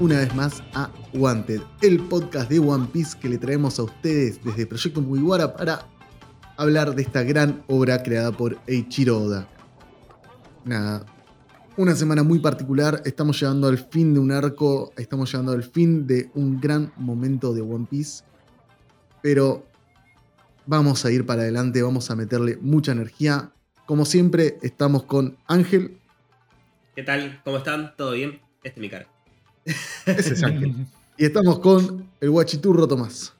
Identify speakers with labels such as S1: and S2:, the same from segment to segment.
S1: una vez más a Wanted, el podcast de One Piece que le traemos a ustedes desde Proyecto Mugiwara para hablar de esta gran obra creada por Eiichiro Oda. Nada, una semana muy particular, estamos llegando al fin de un arco, estamos llegando al fin de un gran momento de One Piece, pero vamos a ir para adelante, vamos a meterle mucha energía. Como siempre, estamos con Ángel.
S2: ¿Qué tal? ¿Cómo están? ¿Todo bien? Este es mi cara.
S1: Ese es Ángel. Y estamos con el guachiturro Tomás.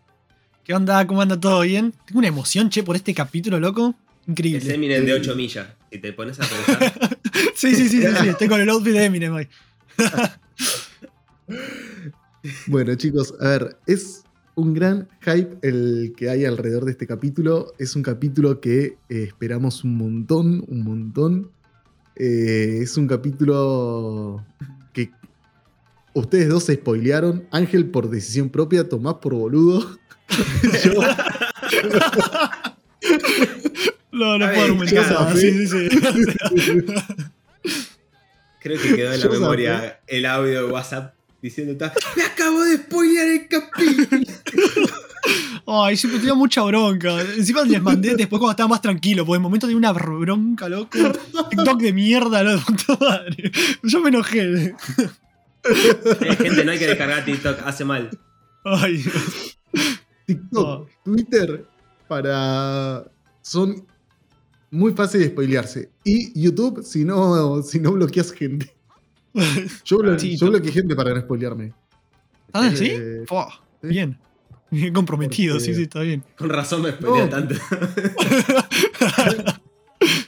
S3: ¿Qué onda? ¿Cómo anda todo bien? Tengo una emoción, che, por este capítulo, loco. Increíble.
S2: Es Eminem de 8 millas. Si te pones a pensar.
S3: sí, sí, sí, sí, sí, estoy con el outfit de Eminem hoy.
S1: bueno, chicos, a ver, es un gran hype el que hay alrededor de este capítulo. Es un capítulo que eh, esperamos un montón, un montón. Eh, es un capítulo ustedes dos se spoilearon. Ángel por decisión propia, Tomás por boludo. Yo,
S3: No, no puedo argumentar. Sí, sí, sí.
S2: Creo que quedó en la
S1: Yo
S2: memoria el audio de WhatsApp diciendo: "Ta- ¡Me acabo de spoilear el capítulo!
S3: Ay, siempre tenía mucha bronca. Encima les mandé después cuando estaba más tranquilo, porque en el momento tenía una bronca, loco. TikTok de mierda, lo de puta madre. Yo me enojé.
S2: Eh, gente, no hay que descargar TikTok, hace mal.
S3: Ay,
S1: TikTok,
S3: Oh.
S1: Twitter, para. Son muy fáciles de spoilearse. Y YouTube, si no, si no bloqueas gente. Yo, blo-
S3: Sí,
S1: yo bloqueé gente para no spoilearme.
S3: Ah, ¿sí?
S1: Eh,
S3: Fua,
S1: sí.
S3: bien. Bien comprometido,
S1: Porque-
S3: sí, sí, está bien.
S2: Con razón me spoileé
S1: No.
S2: tanto.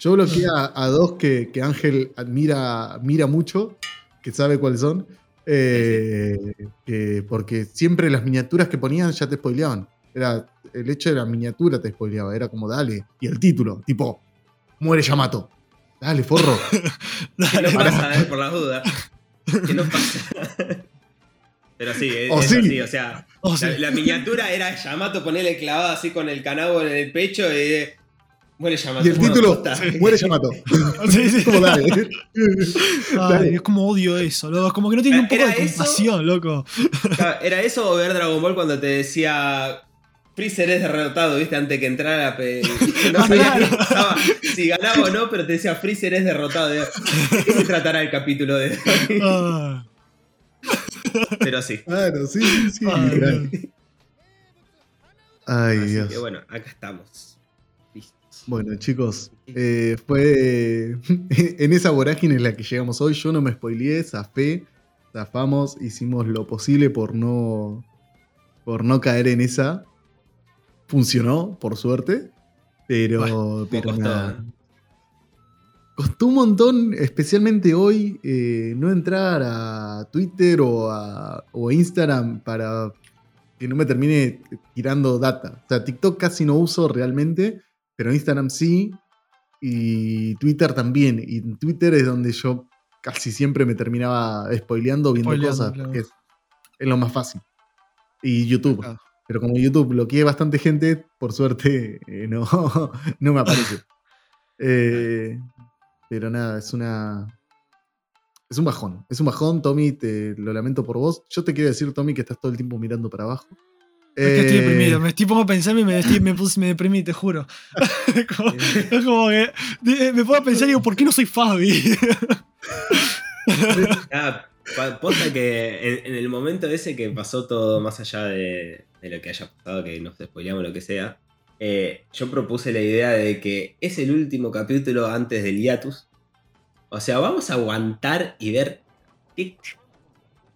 S1: Yo bloqueé a, a dos que, que Ángel admira, admira mucho, que sabe cuáles son. Eh, que- porque siempre las miniaturas que ponían ya te spoileaban. Era, el hecho de la miniatura te spoileaba, era como dale. Y el título, tipo, muere Yamato. Dale, forro.
S2: Que no pasa, eh, por las dudas. Que no pasa. Pero sí, es,
S1: sí.
S2: así, o sea,
S3: Oh, sí.
S2: la, la miniatura era Yamato ponerle clavado así con el canabo en el pecho y muere Yamato.
S1: Y el título,
S2: posta.
S1: muere Yamato.
S3: Sí, sí.
S1: Como dale.
S3: Ay,
S1: Dale.
S3: es como odio eso, loco. Como que no tiene un poco
S2: ¿Era
S3: de
S2: eso?
S3: compasión, loco.
S2: ¿Era eso o ver Dragon Ball cuando te decía Freezer es derrotado, viste, antes que entrara. No
S3: Ah,
S2: sabía
S3: claro.
S2: qué pasaba, si ganaba o no, pero te decía Freezer es derrotado. ¿De qué se tratará el capítulo de hoy?
S3: Ah,
S2: Pero sí.
S1: Claro, sí, sí, sí.
S3: Ay,
S1: literal. Ay,
S2: Así
S1: Dios.
S2: que bueno, acá estamos.
S1: Bueno, chicos, eh, fue en esa vorágine en la que llegamos hoy. Yo no me spoileé, zafé, zafamos, hicimos lo posible por no, por no caer en esa. Funcionó, por suerte, pero,
S2: Bueno,
S1: pero
S2: costó.
S1: nada. Costó un montón, especialmente hoy, eh, no entrar a Twitter o a, o a Instagram para que no me termine tirando data. O sea, TikTok casi no uso realmente, pero Instagram sí. Y Twitter también. Y Twitter es donde yo casi siempre me terminaba spoileando viendo
S3: Spoileando,
S1: cosas.
S3: claro.
S1: es, es lo más fácil. Y YouTube.
S3: Claro.
S1: Pero como YouTube bloqueé bastante gente, por suerte eh, no, no me aparece. Eh, pero nada, es una. Es un bajón. Es un bajón, Tommy, te lo lamento por vos. Yo te quiero decir, Tommy, que estás todo el tiempo mirando para abajo.
S3: Estoy
S1: Eh,
S3: deprimido. Me estoy pongo a pensar y me, estoy- me, puse- me deprimí, te juro. como, es como que de- me pongo a pensar y digo, ¿por qué no soy Fabi?
S2: Ah, posta que en, en el momento ese que pasó todo más allá de, de lo que haya pasado, que nos spoileamos lo que sea, eh, yo propuse la idea de que es el último capítulo antes del hiatus. O sea, vamos a aguantar y ver qué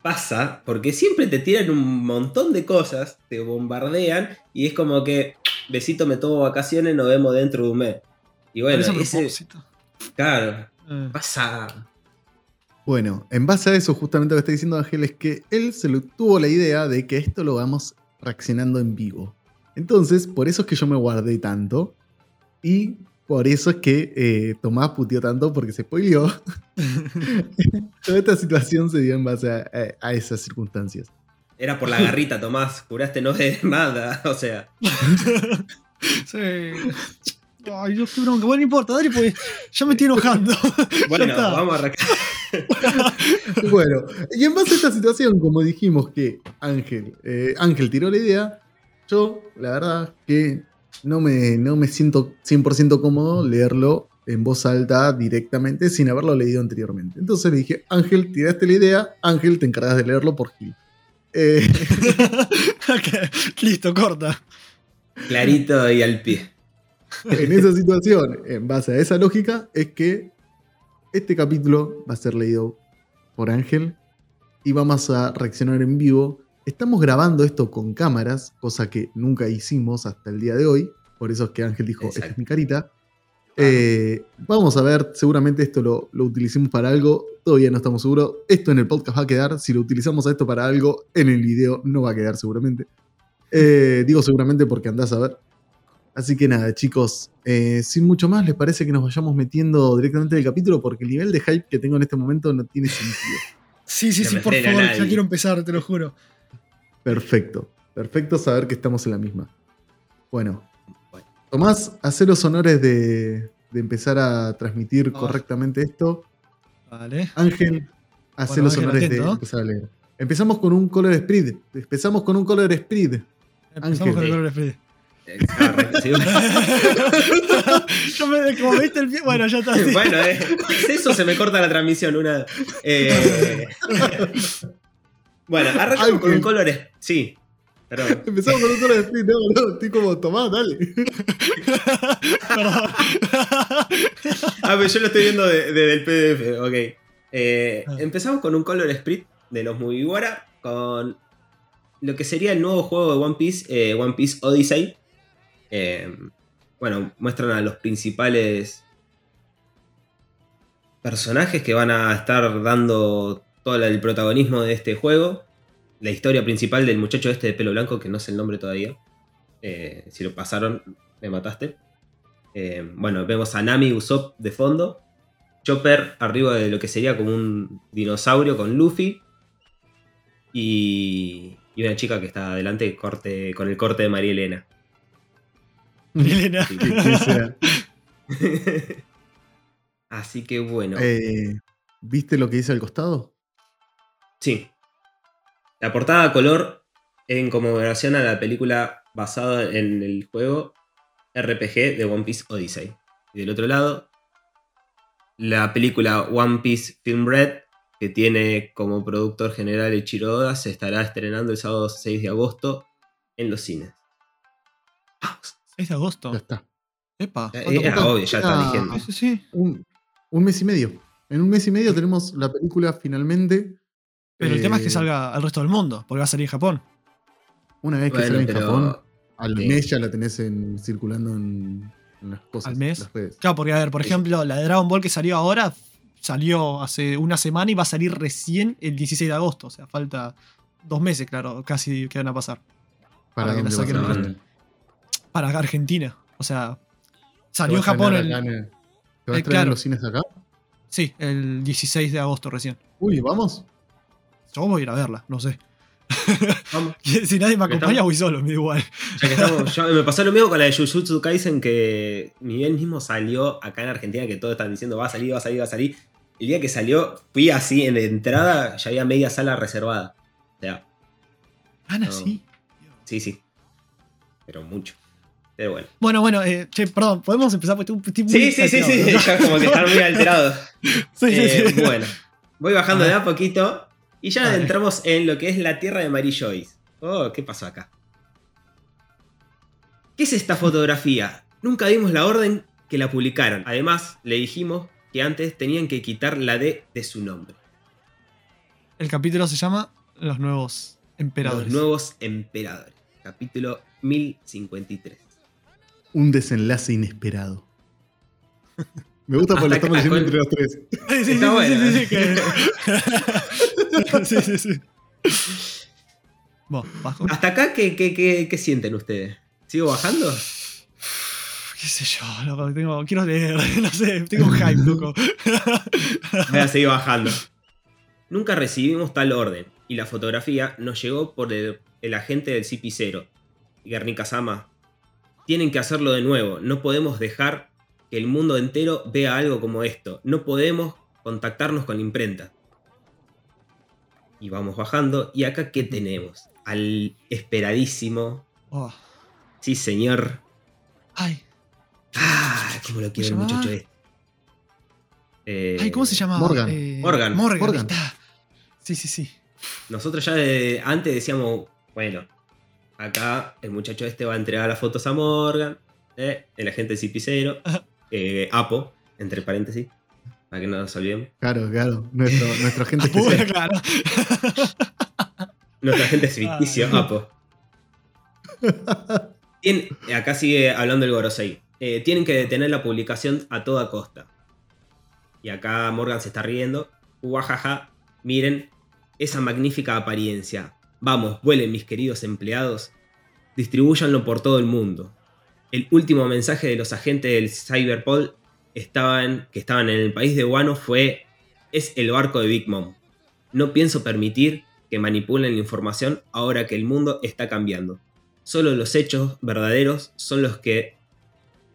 S2: pasa, porque siempre te tiran un montón de cosas, te bombardean y es como que, besito, me tomo vacaciones, nos vemos dentro de un mes. Y bueno, ese, claro,
S3: Eh,
S2: pasa
S1: Bueno, en base a eso, justamente lo que está diciendo Ángel es que él se lo tuvo la idea de que esto lo vamos reaccionando en vivo. Entonces, por eso es que yo me guardé tanto. Y por eso es que eh, Tomás puteó tanto porque se spoileó. Toda esta situación se dio en base a, a- a esas circunstancias.
S2: Era por la garrita, Tomás. Juraste no ver nada. O sea,
S3: sí. Ay, Dios, qué bronca. Bueno, no importa, dale, pues ya me estoy enojando.
S2: Bueno, vamos a arrancar.
S1: Bueno, y en base a esta situación, como dijimos que Ángel, eh, Ángel tiró la idea, yo, la verdad, que no me, no me siento 100% cómodo leerlo en voz alta directamente sin haberlo leído anteriormente. Entonces le dije, Ángel, tiraste la idea, Ángel, te encargas de leerlo por Gil. Eh,
S3: Ok, Listo, corta.
S2: Clarito y al pie.
S1: en esa situación, en base a esa lógica, es que este capítulo va a ser leído por Ángel y vamos a reaccionar en vivo. Estamos grabando esto con cámaras, cosa que nunca hicimos hasta el día de hoy. Por eso es que Ángel dijo, esta es mi carita. Eh, vamos a ver, seguramente esto lo, lo utilicemos para algo, todavía no estamos seguros. Esto en el podcast va a quedar, si lo utilizamos a esto para algo, en el video no va a quedar seguramente. Eh, digo seguramente porque andás a ver. Así que nada, chicos, eh, sin mucho más, ¿les parece que nos vayamos metiendo directamente en el capítulo? Porque el nivel de hype que tengo en este momento no tiene sentido.
S3: Sí, sí, sí, por favor, ya quiero empezar, te lo juro.
S1: Perfecto, perfecto saber que estamos en la misma. Bueno. Tomás, hacer los honores de, de empezar a transmitir correctamente esto.
S3: Vale.
S1: Ángel, hacer
S3: Bueno,
S1: los
S3: Ángel,
S1: honores
S3: atento,
S1: de empezar a leer. Empezamos con un color spread. Empezamos con un color spread.
S3: Empezamos
S1: Ángel.
S3: con el color
S2: sí.
S3: Yo me, como viste el pie, bueno, ya está. sí.
S2: Bueno, eh, eso se me corta la transmisión. Una, eh, bueno, arrancamos con un color. Sí, perdón.
S1: Empezamos con un color spread. No, no, estoy como, Tomás, dale.
S3: Perdón.
S2: Ah, pero yo lo estoy viendo de- desde el PDF, ok. Eh,
S3: Ah.
S2: empezamos con un color split de los Mugiwara, con lo que sería el nuevo juego de One Piece, eh, One Piece Odyssey. Eh, bueno, muestran a los principales personajes que van a estar dando todo el protagonismo de este juego. La historia principal del muchacho este de pelo blanco, que no sé el nombre todavía. Eh, si lo pasaron, me mataste. Eh, bueno, vemos a Nami Usopp de fondo. Chopper arriba de lo que sería como un dinosaurio con Luffy. Y, y una chica que está adelante corte, con el corte de María Elena.
S3: Elena.
S2: Sí.
S1: ¿Qué será?
S2: Así que bueno.
S1: Eh, ¿Viste lo que dice al costado?
S2: Sí. La portada a color en conmemoración a la película basada en el juego RPG de One Piece Odyssey. Y del otro lado, la película One Piece Film Red, que tiene como productor general Ichiro Oda, se estará estrenando el sábado 6 de agosto en los cines.
S3: 6 de agosto.
S1: Ya está.
S3: Epa.
S2: Eh,
S3: ¿cuánto
S2: Era obvio, ya está
S1: Ah.
S2: diciendo.
S3: Sí, sí, sí.
S1: Un, un mes y medio. En un mes y medio tenemos la película finalmente.
S3: Pero el tema es que
S1: Eh,
S3: salga al resto del mundo, porque va a salir en Japón.
S1: Una vez que
S2: Bueno,
S1: sale en
S2: pero-
S1: Japón, al mes ya la tenés en- circulando en, en las cosas.
S3: ¿Al mes?
S1: las redes.
S3: Claro, porque a ver, por
S2: Sí.
S3: ejemplo, la de Dragon Ball que salió ahora salió hace una semana y va a salir recién el 16 de agosto. O sea, falta dos meses, claro, casi que van a pasar.
S1: ¿Para
S3: para que la
S1: a
S3: saquen Para Argentina. O sea,
S1: ¿Se
S3: salió en
S1: a
S3: Japón el.
S1: acá en el- ¿Se va a
S3: eh,
S1: estrenar en
S3: claro.
S1: los cines acá?
S3: Sí, el 16 de agosto recién.
S1: Uy, ¿vamos?
S3: Yo voy a ir a verla, no sé.
S2: Vamos.
S3: si nadie me acompaña, voy solo, me da igual.
S2: Ya que estamos, yo- me pasó lo mismo con la de Jujutsu Kaisen, que ni bien mismo salió acá en Argentina, que todos están diciendo va a salir, va a salir, va a salir. El día que salió, fui así en la entrada, ya había media sala reservada. O sea,
S3: Ana,
S2: No.
S3: sí.
S2: sí, sí. Pero mucho. Pero bueno.
S3: Bueno, bueno, eh, che, perdón, podemos empezar porque estoy, muy
S2: Sí, sí, sí, sí.
S3: ¿no?
S2: Ya como que están muy alterados.
S3: Sí, sí,
S2: Eh,
S3: sí.
S2: Bueno, voy bajando de a poquito. Y ya entramos en lo que es la tierra de Mary Joyce. Oh, ¿qué pasó acá? ¿Qué es esta fotografía? Nunca dimos la orden que la publicaran. Además, le dijimos que antes tenían que quitar la D de su nombre.
S3: El capítulo se llama Los nuevos emperadores.
S2: Los nuevos emperadores. Capítulo 1053.
S1: Un desenlace inesperado. Me gusta porque lo estamos
S2: con-
S1: entre los tres.
S3: Sí, sí, sí,
S2: Está
S3: sí,
S2: bueno,
S3: sí, sí, sí, sí, sí. Vos, bajo.
S2: Hasta acá, ¿qué, qué, qué- qué sienten ustedes? ¿Sigo bajando?
S3: qué sé yo, loco, tengo, quiero leer, no sé, tengo un hype, loco.
S2: Voy a seguir bajando. Nunca recibimos tal orden y la fotografía nos llegó por el, el agente del CP0, Guernica Sama. tienen que hacerlo de nuevo. No podemos dejar que el mundo entero vea algo como esto. No podemos contactarnos con la imprenta. Y vamos bajando. ¿Y acá qué tenemos? Al esperadísimo.
S3: Oh.
S2: Sí, señor.
S3: Ay,
S2: Ah, cómo lo quiero el
S3: ¿Cómo se
S2: muchacho
S3: llamaba?
S2: este. Eh,
S3: ay, ¿cómo se llama?
S1: Morgan.
S2: Morgan.
S3: Morgan.
S1: Morgan.
S3: está. Sí, sí, sí.
S2: Nosotros ya de- antes decíamos, bueno, acá el muchacho este va a entregar las fotos a Morgan, eh, el agente cipicero,
S3: Ajá.
S2: eh, Apo, entre paréntesis, para que no nos olvidemos.
S1: Claro, claro. Nuestro, nuestro agente
S3: Ah,
S1: especial.
S3: claro.
S2: Nuestro agente ficticio,
S3: Ay.
S2: Apo. Tien- acá sigue hablando el Gorosei. Eh, tienen que detener la publicación a toda costa. Y acá Morgan se está riendo. Uajaja, miren esa magnífica apariencia. Vamos, vuelen mis queridos empleados. Distribúyanlo por todo el mundo. El último mensaje de los agentes del Cyberpol estaban, que estaban en el país de Wano fue: Es el barco de Big Mom. No pienso permitir que manipulen la información ahora que el mundo está cambiando. Solo los hechos verdaderos son los que,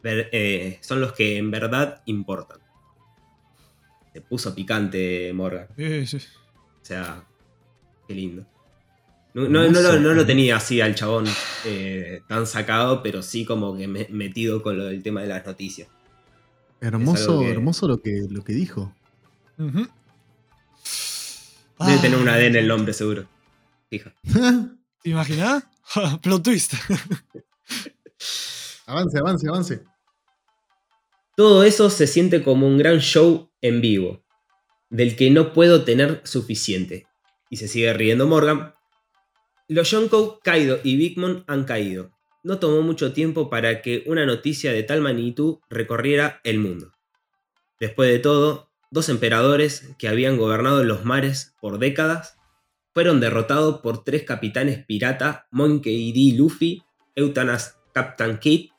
S2: eh, son los que en verdad importan. Se puso picante Morgan.
S3: Sí, sí.
S2: O sea, qué lindo. No, no- no lo, no lo tenía así al chabón eh, tan sacado, pero sí como que me- metido con lo del tema de las noticias.
S1: Hermoso,
S2: que-
S1: hermoso lo que, lo que dijo.
S2: Debe tener una D en el nombre, seguro. Fija.
S3: ¿Te imaginas? Plot twist.
S1: avance, avance, avance.
S2: Todo eso se siente como un gran show en vivo, del que no puedo tener suficiente. Y se sigue riendo Morgan. Los Yonkou, Kaido y Big Mom han caído. No tomó mucho tiempo para que una noticia de tal magnitud recorriera el mundo. Después de todo, dos emperadores que habían gobernado los mares por décadas fueron derrotados por tres capitanes pirata, Monkey D. Luffy, Eutanas Captain Kid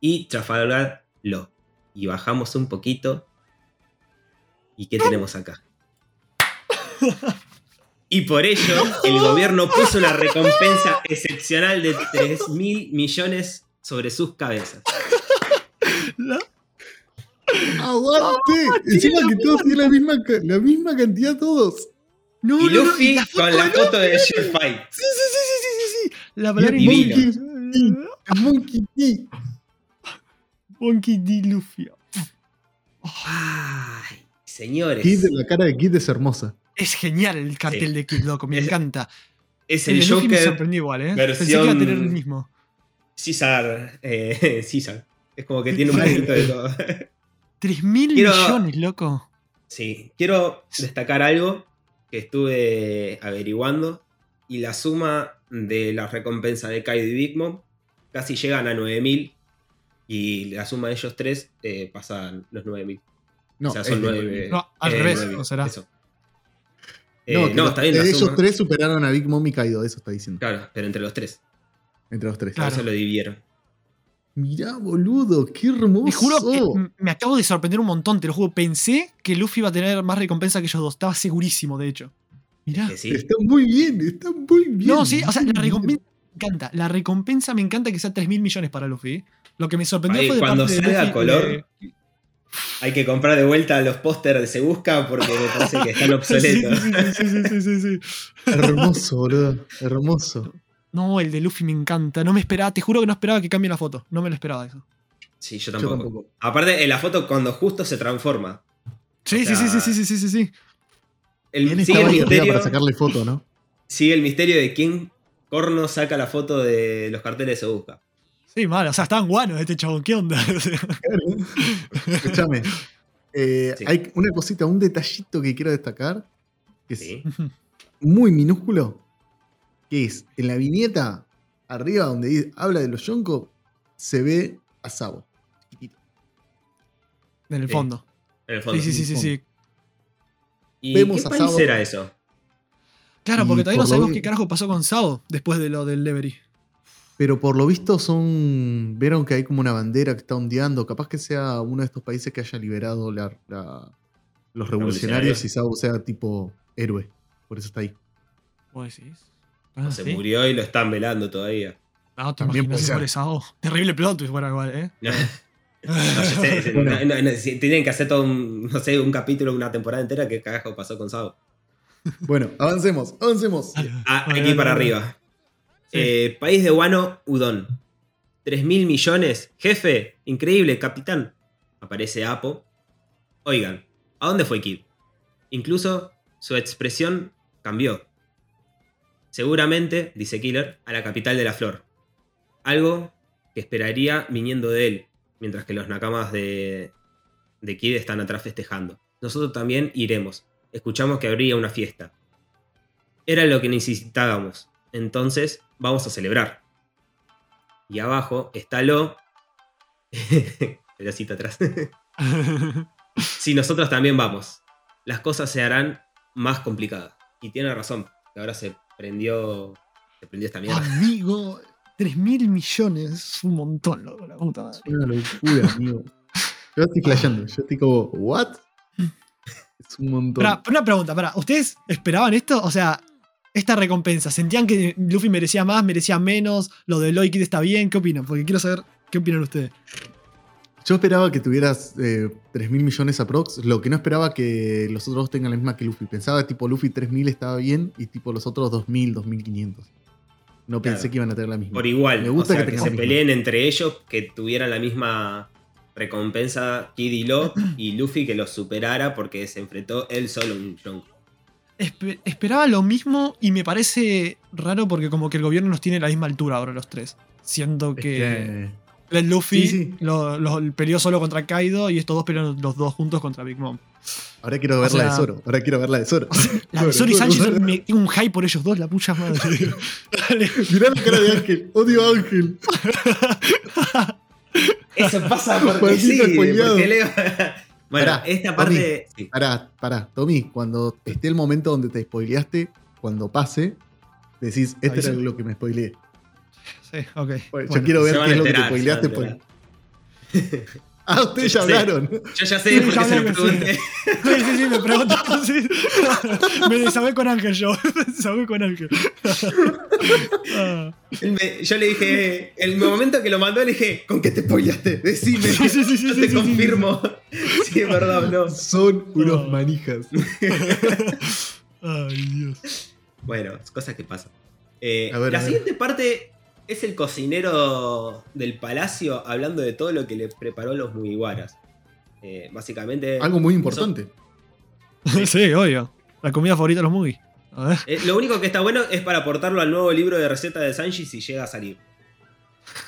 S2: y Trafalgar Law y bajamos un poquito. ¿Y qué tenemos acá? Y por ello, el gobierno puso una recompensa excepcional de 3 mil millones sobre sus cabezas.
S3: ¿No?
S1: ¡Aguante! Encima que todos tienen la misma, la misma cantidad todos.
S3: No,
S2: Y
S3: no, no,
S2: Luffy con la
S3: de
S2: foto de Shield Fight.
S3: Sí, sí, sí, sí, sí, sí, sí. La palabra inglés.
S1: El Monkey D.
S3: Monkey D. Luffy.
S2: Ay, señores.
S1: Kid, la cara de Kid es hermosa.
S3: Es genial el cartel
S2: Sí.
S3: de Kid, loco, me
S2: Es-
S3: encanta.
S2: Es
S3: El
S2: el
S3: Luffy me
S2: Joker
S3: sorprendió igual, ¿eh? Pensé que iba a tener el mismo.
S2: César. eh, César. Es como que tiene un poquito de todo.
S3: 3 mil millones, loco.
S2: Sí, quiero destacar algo que estuve averiguando y la suma de la recompensa de Kaido y Big Mom casi llegan a 9000 y la suma de ellos tres eh, pasan los 9000.
S1: No,
S2: o sea, son
S1: es de
S2: 9.
S3: No, al revés, ¿no será?
S2: Eso. Eh,
S1: No,
S2: no,
S1: que los-
S2: está bien la
S1: ellos
S2: suma.
S1: tres superaron a Big Mom y Kaido, eso está diciendo.
S2: Claro, pero entre los tres.
S1: Entre los tres.
S3: Claro.
S2: eso lo dividieron.
S1: Mirá, boludo, qué hermoso.
S3: Te juro que me acabo de sorprender un montón, te lo juro. Pensé que Luffy iba a tener más recompensa que ellos dos. Estaba segurísimo, de hecho. Mirá.
S2: Sí.
S1: Está muy bien, está muy bien.
S3: No, sí, o sea, la
S1: bien.
S3: recompensa me encanta. La recompensa me encanta que sea 3 mil millones para Luffy. ¿eh? Lo que me sorprendió
S2: Ahí,
S3: fue de
S2: cuando
S3: parte de
S2: salga
S3: Luffy
S2: color,
S3: de-
S2: Hay que comprar de vuelta los pósters de Se Busca porque me parece que están obsoletos.
S3: sí, sí, sí, sí, sí, sí.
S1: Hermoso, boludo. Hermoso.
S3: No, el de Luffy me encanta. No me esperaba, te juro que no esperaba que cambie la foto. No me lo esperaba eso.
S2: Sí, yo
S1: Yo
S2: tampoco. Aparte, en la foto cuando justo se transforma.
S3: Sí,
S2: O sea,
S3: sí, sí, sí, sí, sí, sí, sí.
S2: El,
S1: ¿Quién
S2: sigue, el misterio,
S1: para sacarle foto, no?
S2: sigue el misterio de quién corno saca la foto de los carteles de Se Busca.
S3: Sí, mal. O sea, estaban guanos este chabón. ¿Qué onda? O sea,
S1: Escúchame. Eh,
S2: Sí.
S1: Hay una cosita, un detallito que quiero destacar, que es
S2: Sí.
S1: muy minúsculo, que es en la viñeta, arriba donde habla de los Yonko, se ve a Sabo.
S3: en el
S2: Sí.
S3: fondo.
S2: En el fondo.
S3: Sí, sí, sí, sí, sí.
S2: ¿Y
S1: Vemos
S2: qué
S1: a
S2: país
S1: Sabo.
S2: era eso?
S3: Claro,
S1: Y
S3: porque todavía no
S1: por
S3: sabemos qué carajo pasó con Sao después de lo del Levery.
S1: Pero por lo visto son. Vieron que hay como una bandera que está ondeando. Capaz que sea uno de estos países que haya liberado la- la- los revolucionarios y Sabo sea tipo héroe. Por eso está ahí.
S3: ¿Vos decís? Ah,
S2: se
S3: ¿sí?
S2: murió y lo están velando todavía.
S3: No, te
S1: También
S3: imaginas
S1: puede
S3: si
S1: ser.
S3: por esa- oh, terrible plot twist fuera igual, ¿eh?
S2: No, no, yo sé, sé,
S1: Bueno.
S2: no, no, no, si tienen que hacer todo un, no sé, un capítulo, una temporada entera, ¿qué carajo pasó con Sao?
S1: Bueno, avancemos, avancemos.
S2: Ah, aquí para arriba. Eh, país de Wano, Udon. 3 mil millones. Jefe, increíble, capitán. Aparece Apo. Oigan, ¿a dónde fue Kid? Incluso su expresión cambió. Seguramente, dice Killer, a la capital de la flor. Algo que esperaría viniendo de él, mientras que los nakamas de, de Kid están atrás festejando. Nosotros también iremos. Escuchamos que habría una fiesta. Era lo que necesitábamos. Entonces, vamos a celebrar. Y abajo está lo. Pedacito atrás. si nosotros también vamos, las cosas se harán más complicadas. Y tiene razón, que ahora se prendió. Se prendió esta mierda.
S3: Amigo, 3 mil millones es un montón, loco, la puta madre.
S1: Es una locura, amigo. Yo estoy flasheando. Yo estoy como, ¿what? Es un montón.
S3: Pará, una pregunta, para, ¿ustedes esperaban esto? O sea, esta recompensa, ¿sentían que Luffy merecía más, merecía menos? ¿Lo de Lloyd Kid está bien? ¿Qué opinan? Porque quiero saber qué opinan ustedes.
S1: Yo esperaba que tuvieras eh, 3 mil millones aprox. Lo que no esperaba que los otros dos tengan la misma que Luffy. Pensaba tipo Luffy 3000 estaba bien y tipo los otros 2000, 2500. No pensé
S2: Claro.
S1: que iban a tener la misma.
S2: Por igual,
S1: Me gusta
S2: o sea,
S1: que
S2: que, se peleen entre ellos, que tuvieran la misma recompensa Kid y Lo, y Luffy que los superara porque se enfrentó él solo a un Yonko.
S3: Espe- esperaba lo mismo y me parece raro porque como que el gobierno nos tiene a la misma altura ahora los tres. Siendo
S1: Es
S3: que, el Luffy
S1: Sí, sí.
S3: Lo, lo- peleó solo contra Kaido y estos dos pelearon los dos juntos contra Big Mom.
S1: Ahora quiero ver
S3: sea-
S1: de Zoro. Ahora quiero ver la de Zoro.
S3: La de Zoro y Sánchez me tengo un hype por ellos dos, la pucha madre. Dale.
S1: Mirá la cara de Ángel. Odio a Ángel.
S2: Eso pasa porque sí,
S1: spoileado.
S2: porque Leo... bueno,
S1: Pará,
S2: esta parte... sí.
S1: Pará, pará. Tommy, cuando esté el momento donde te spoileaste, cuando pase, decís, este
S3: Avisa.
S1: era lo que me spoileé.
S3: Sí, ok.
S1: Bueno,
S3: Bueno,
S1: yo quiero ver qué es lo que te spoileaste. Ah, ustedes ya
S2: Sí.
S1: hablaron.
S2: Yo ya
S3: Sí,
S2: sé por
S3: ya
S2: qué se lo
S3: sí.
S2: pregunté.
S3: Sí, sí, sí, me preguntó. sí. Me desahogué con Ángel yo. Me desahogué con Ángel. Ah.
S2: Me- yo le dije, el momento que lo mandó, le dije, ¿con qué te spoileaste? Decime.
S3: Sí, sí, sí, sí,
S2: yo
S3: sí,
S2: te
S3: sí, sí.
S2: confirmo. Sí, es verdad, no.
S1: Son unos
S3: No.
S1: manijas.
S3: Ay, Dios.
S2: Bueno, cosas que pasan. Eh,
S1: A ver,
S2: la
S1: a ver.
S2: siguiente parte es el cocinero del palacio hablando de todo lo que le preparó los Mugiwaras. Eh, básicamente,
S1: Algo muy importante.
S3: Sí, obvio. La comida favorita de los movies. A ver.
S2: eh, lo único que está bueno es para aportarlo al nuevo libro de receta de Sanji si llega a salir.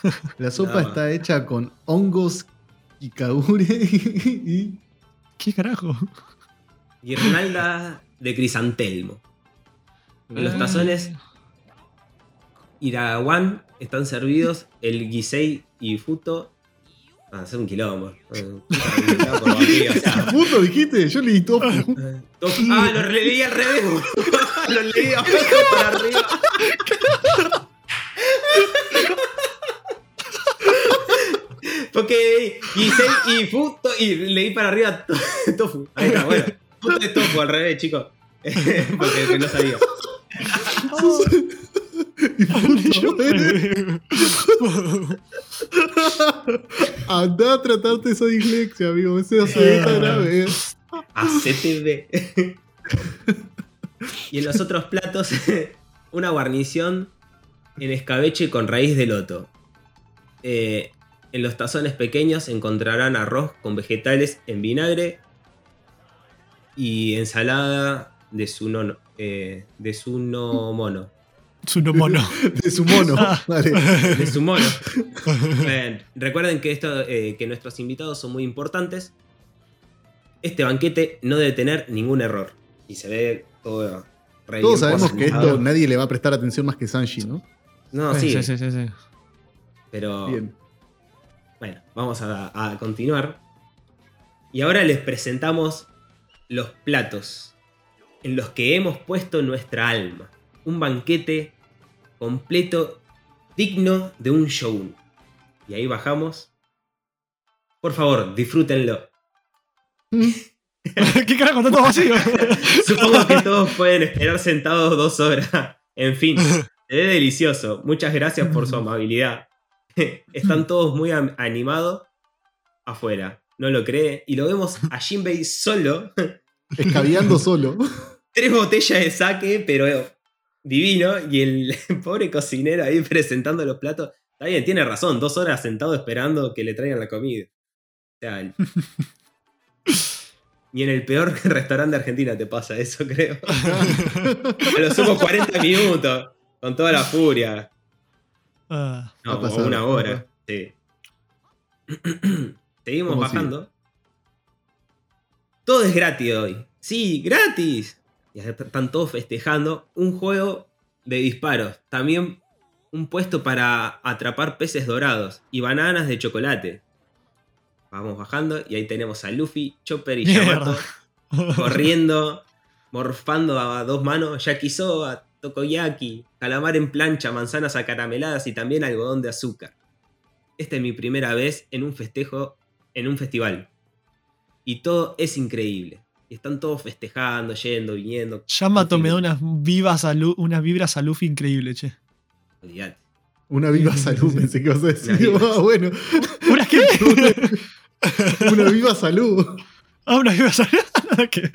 S1: La sopa está hecha con hongos kikagure y.
S3: ¿Qué carajo?
S2: Guirnalda de crisantelmo. En los
S3: Eh.
S2: tazones Irawan están servidos el Gisei y Futo. Ah, hacer un quilombo. Puta, por barriga, o sea,
S1: ¿Puto dijiste? Yo leí tofu.
S2: tofu- Ah, lo leí al revés. lo leí abajo para arriba. Porque Gisei y Futo y leí para arriba to- tofu. Ahí está, bueno. Futo es tofu al revés, chicos. Porque que no sabía.
S1: Eh. Andá a tratarte esa dislexia, amigo. Ese se ve tan grave.
S2: ACTV. y en los otros platos, una guarnición en escabeche con raíz de loto. Eh, en los tazones pequeños encontrarán arroz con vegetales en vinagre y ensalada de suno, eh, de suno mono.
S3: Tsunomono.
S1: De su mono. Vale.
S2: De su mono. Bien, recuerden que, esto, eh, que nuestros invitados son muy importantes. Este banquete no debe tener ningún error. Y se ve todo re
S1: Todos
S2: bien
S1: sabemos que esto nadie le va a prestar atención más que Sanji, ¿no?
S2: No, sí,
S3: sí, sí, sí, sí.
S2: pero
S1: Bien.
S2: bueno, vamos a, a continuar. Y ahora les presentamos los platos en los que hemos puesto nuestra alma. Un banquete completo, digno de un shogun. Y ahí bajamos. Por favor, disfrútenlo.
S3: ¿Qué carajo tanto vacío?
S2: Supongo que todos pueden esperar sentados dos horas. En fin, ve delicioso. Muchas gracias por su amabilidad. Están todos muy animados afuera. No lo cree. Y lo vemos a Jinbei solo.
S1: Escabeando solo.
S2: Tres botellas de sake, pero divino. Y el pobre cocinero ahí presentando los platos. Está bien, tiene razón. Dos horas sentado esperando que le traigan la comida. O sea, el- Y en el peor restaurante de Argentina te pasa eso, creo. A los sumo 40 minutos. Con toda la furia.
S3: Ah,
S2: No,
S1: Va a
S2: o
S1: pasar,
S2: una hora. Sí. Seguimos
S1: ¿Cómo
S2: bajando. Todo es gratis hoy. Sí, gratis. Y están todos festejando. Un juego de disparos. También un puesto para atrapar peces dorados. Y bananas de chocolate. Vamos bajando y ahí tenemos a Luffy, Chopper y. Yamato corriendo, morfando a dos manos, yakisoba, tokoyaki, calamar en plancha, manzanas acarameladas y también algodón de azúcar. Esta es mi primera vez en un festejo, en un festival. Y todo es increíble. Y están todos festejando, yendo, viniendo.
S3: Yamato me da unas vivas a unas vibras a Luffy increíble, che.
S2: Olvidate.
S1: Una viva salud, pensé que ibas a decir.
S2: Una viva
S1: Ah, bueno,
S3: ¿Una qué?
S1: una viva salud.
S3: Ah, unas vivas a Nada que-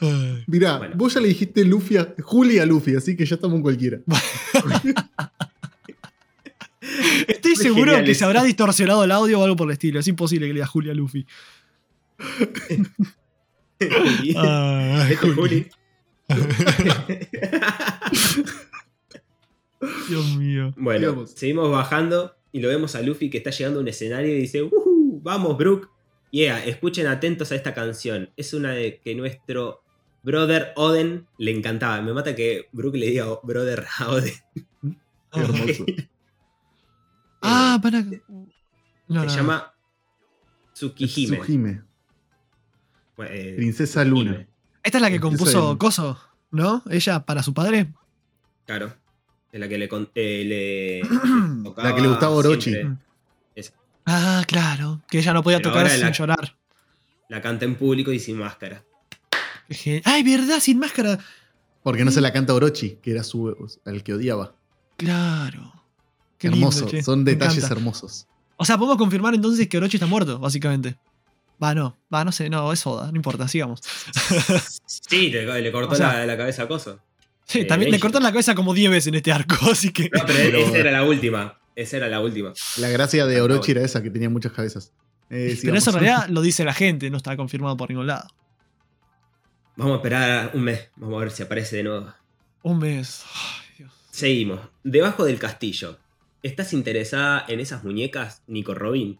S3: Ay.
S1: Mirá,
S2: Bueno.
S1: vos ya le dijiste Luffy a, Juli a Luffy, así que ya estamos en cualquiera.
S3: Estoy seguro
S2: genial
S3: que
S2: eso.
S3: se habrá distorsionado el audio o algo por el estilo. Es imposible que le diga Julia a Luffy. Ah,
S2: Esto es Juli.
S3: Dios mío.
S2: Bueno, seguimos bajando y lo vemos a Luffy que está llegando a un escenario y dice, "Ujú, vamos, Brook. Yeah, escuchen atentos a esta canción. Es una de que nuestro brother Oden le encantaba. Me mata que Brook le diga brother a Oden.
S1: Qué hermoso.
S3: Ah, para. No,
S2: Se
S3: no, no.
S2: llama Tsukihime. Bueno, eh,
S1: Princesa Luna.
S3: Esta es la que compuso Coso, ¿no? Ella para su padre.
S2: Claro. Es la que le, con- eh, le tocaba
S1: La que le gustaba Orochi.
S2: Esa.
S3: Ah, claro. Que ella no podía
S2: Pero
S3: tocar sin
S2: la-
S3: llorar.
S2: La canta en público y sin máscara.
S3: Ay, verdad, sin máscara.
S1: Porque no se la canta Orochi, que era su, el que odiaba.
S3: Claro. Qué
S1: Hermoso, son detalles hermosos.
S3: O sea, podemos confirmar entonces que Orochi está muerto, básicamente. Va, no. Va, no sé, no, es Oda, no importa, sigamos.
S2: Sí, le, le cortó
S3: O sea-
S2: la, la cabeza a Coso.
S3: Sí,
S2: Eh,
S3: también le cortan la cabeza como 10 veces en este arco, así que.
S2: No, pero,
S1: Pero-
S2: esa era la última. Esa era la última.
S1: La gracia de Orochi era esa, que tenía muchas cabezas. Eh,
S3: Pero eso en realidad lo dice la gente, no está confirmado por ningún lado.
S2: Vamos a esperar un mes. Vamos a ver si aparece de nuevo.
S3: Un mes. Ay, Dios.
S2: Seguimos. Debajo del castillo. ¿Estás interesada en esas muñecas, Nico Robin?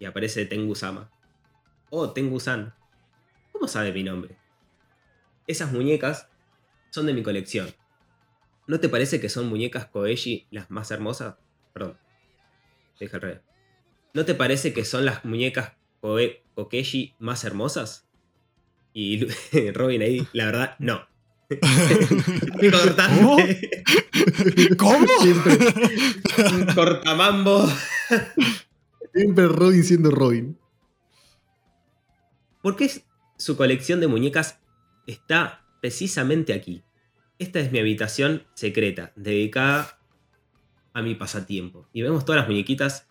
S2: Y aparece Tengu-sama. Oh, Tengu-san. ¿Cómo sabe mi nombre? Esas muñecas son de mi colección. ¿No te parece que son muñecas Koeshi las más hermosas? Perdón. Dije al revés. ¿No te parece que son las muñecas Koe- Kokeshi más hermosas? Y Robin ahí, la verdad, no. Cortante.
S3: ¿Cómo?
S1: Siempre,
S2: cortamambo.
S1: siempre Robin siendo Robin.
S2: ¿Por qué su colección de muñecas está precisamente aquí? Esta es mi habitación secreta, dedicada a mi pasatiempo. Y vemos todas las muñequitas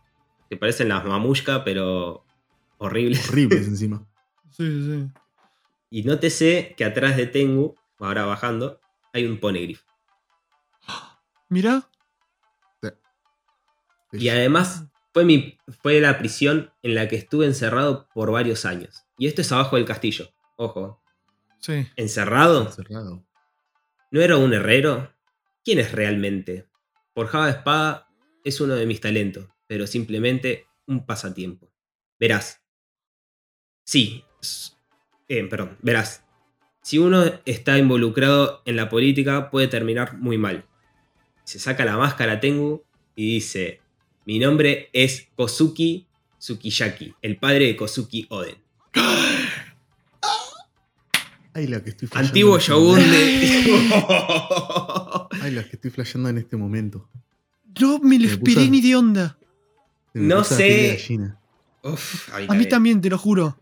S2: que parecen las mamushka, pero horribles.
S1: Horribles encima.
S3: Sí, sí.
S2: Y nótese que atrás de Tengu, ahora bajando, hay un poneglyph.
S3: Mira.
S2: Y además fue, mi, fue la prisión en la que estuve encerrado por varios años. Y esto es abajo del castillo. Ojo.
S3: Sí.
S2: ¿Encerrado?
S1: Cerrado.
S2: ¿No era un herrero? ¿Quién es realmente? Forjaba espada es uno de mis talentos, pero simplemente un pasatiempo. Verás. Sí. eh, perdón, verás. Si uno está involucrado en la política puede terminar muy mal. Se saca la máscara Tengu y dice, mi nombre es Kozuki Tsukiyaki, el padre de Kozuki Oden.
S1: Ay, la que estoy
S2: Antiguo
S1: este
S2: shogun
S1: momento.
S2: de...
S1: Ay, la que estoy flasheando en este momento.
S3: No me lo esperé ni de onda.
S2: No sé. Uf,
S3: A mí también, te lo juro.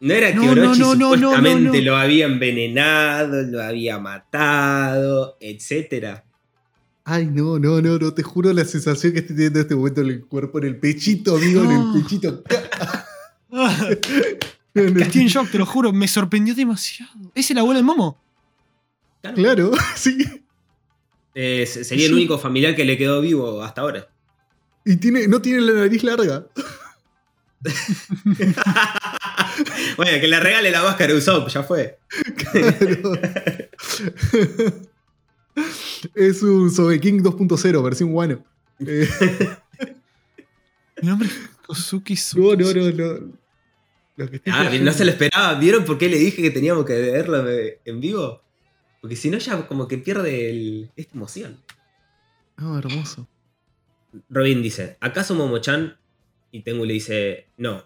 S2: No era que
S3: No, no,
S2: Orochi
S3: no, no, no,
S2: supuestamente
S3: no, no.
S2: lo había envenenado, lo había matado, etc.
S1: Ay, no, no, no, no, te juro la sensación que estoy teniendo en este momento en el cuerpo, en el pechito, amigo, en
S3: No.
S1: el pechito. En el-
S3: Estoy en shock, te lo juro, me sorprendió demasiado. ¿Es el abuelo de Momo?
S1: Claro, sí.
S2: Eh, se- sería el único familiar que le quedó vivo hasta ahora.
S1: Y tiene, no tiene la nariz larga.
S2: bueno, que le regale la máscara de Usopp, ya fue.
S1: Claro. es un Sogeking 2.0, versión guano. Eh,
S3: Mi nombre es Kosuki
S1: no,
S3: Suki.
S1: no, no, no.
S2: Ah, no se lo esperaba. ¿Vieron por qué le dije que teníamos que verlo en vivo? Porque si no, ya como que pierde el- esta emoción.
S1: Ah, hermoso.
S2: Robin dice: ¿Acaso Momo-chan? Y Tengu le dice: No.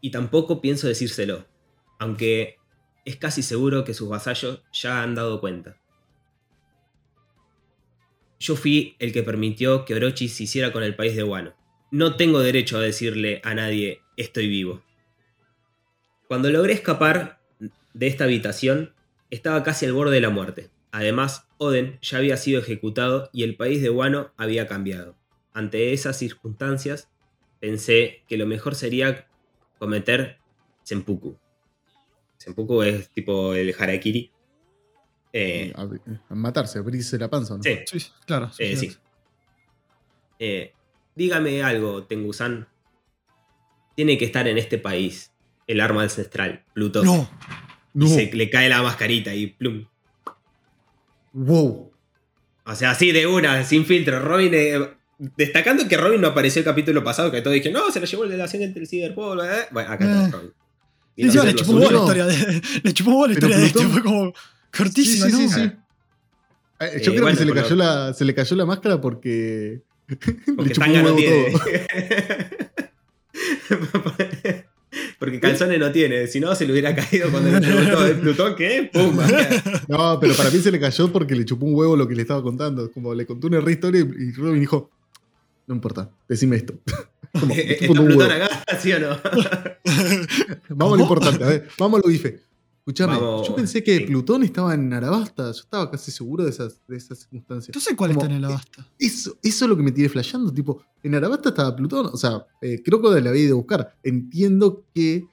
S2: Y tampoco pienso decírselo. Aunque es casi seguro que sus vasallos ya han dado cuenta. Yo fui el que permitió que Orochi se hiciera con el país de Wano. No tengo derecho a decirle a nadie estoy vivo. Cuando logré escapar de esta habitación, estaba casi al borde de la muerte. Además, Oden ya había sido ejecutado y el país de Wano había cambiado. Ante esas circunstancias, pensé que lo mejor sería cometer Senpuku. Senpuku es tipo el harakiri. Eh,
S1: A- a matarse, abrirse la panza, ¿no?
S2: sí,
S3: Sí, sí, claro.
S2: eh, sí. Eh, dígame algo, Tengusan. Tiene que estar en este país el arma ancestral, Plutón.
S3: No,
S1: No.
S2: Y se le cae la mascarita y plum.
S1: Wow.
S2: O sea, así de una, sin filtro. Robin, eh, destacando que Robin no apareció el capítulo pasado, que todos dijeron, no, se lo llevó el de la sangre entre el ciberpolo. ¿eh? Bueno, acá está
S3: Eh.
S2: Robin.
S3: Le chupó la historia de. Le chupó la historia de este.
S1: Plutón-
S3: Fue como cortísima,
S1: Sí, sí,
S3: ¿no?
S1: sí, sí. Eh,
S2: Eh,
S1: yo creo
S2: bueno,
S1: que se le, cayó la, se le cayó la máscara porque.
S2: Porque
S1: le chupó un
S2: no
S1: huevo
S2: tiene.
S1: todo.
S2: Porque calzones no tiene. Si no, se le hubiera caído cuando le preguntó de Plutón, ¿qué? ¡Pum!
S1: No, pero para mí se le cayó porque le chupó un huevo lo que le estaba contando. Como le contó una re historia y Robin dijo: No importa, decime esto. Como,
S2: ¿Está
S1: chupo un
S2: Plutón acá? ¿Sí o no?
S1: Vamos a lo importante, a ver, vamos a lo bife. Escuchame,
S2: Vamos,
S1: yo pensé que. Plutón estaba en Arabasta, yo estaba casi seguro de esas, de esas circunstancias.
S3: Entonces, ¿cuál
S1: Como-
S3: está en el abasta?
S1: Eso, eso es lo que me tiene flasheando, tipo, en Arabasta estaba Plutón, o sea, eh, Crocodile la había ido a buscar. Entiendo que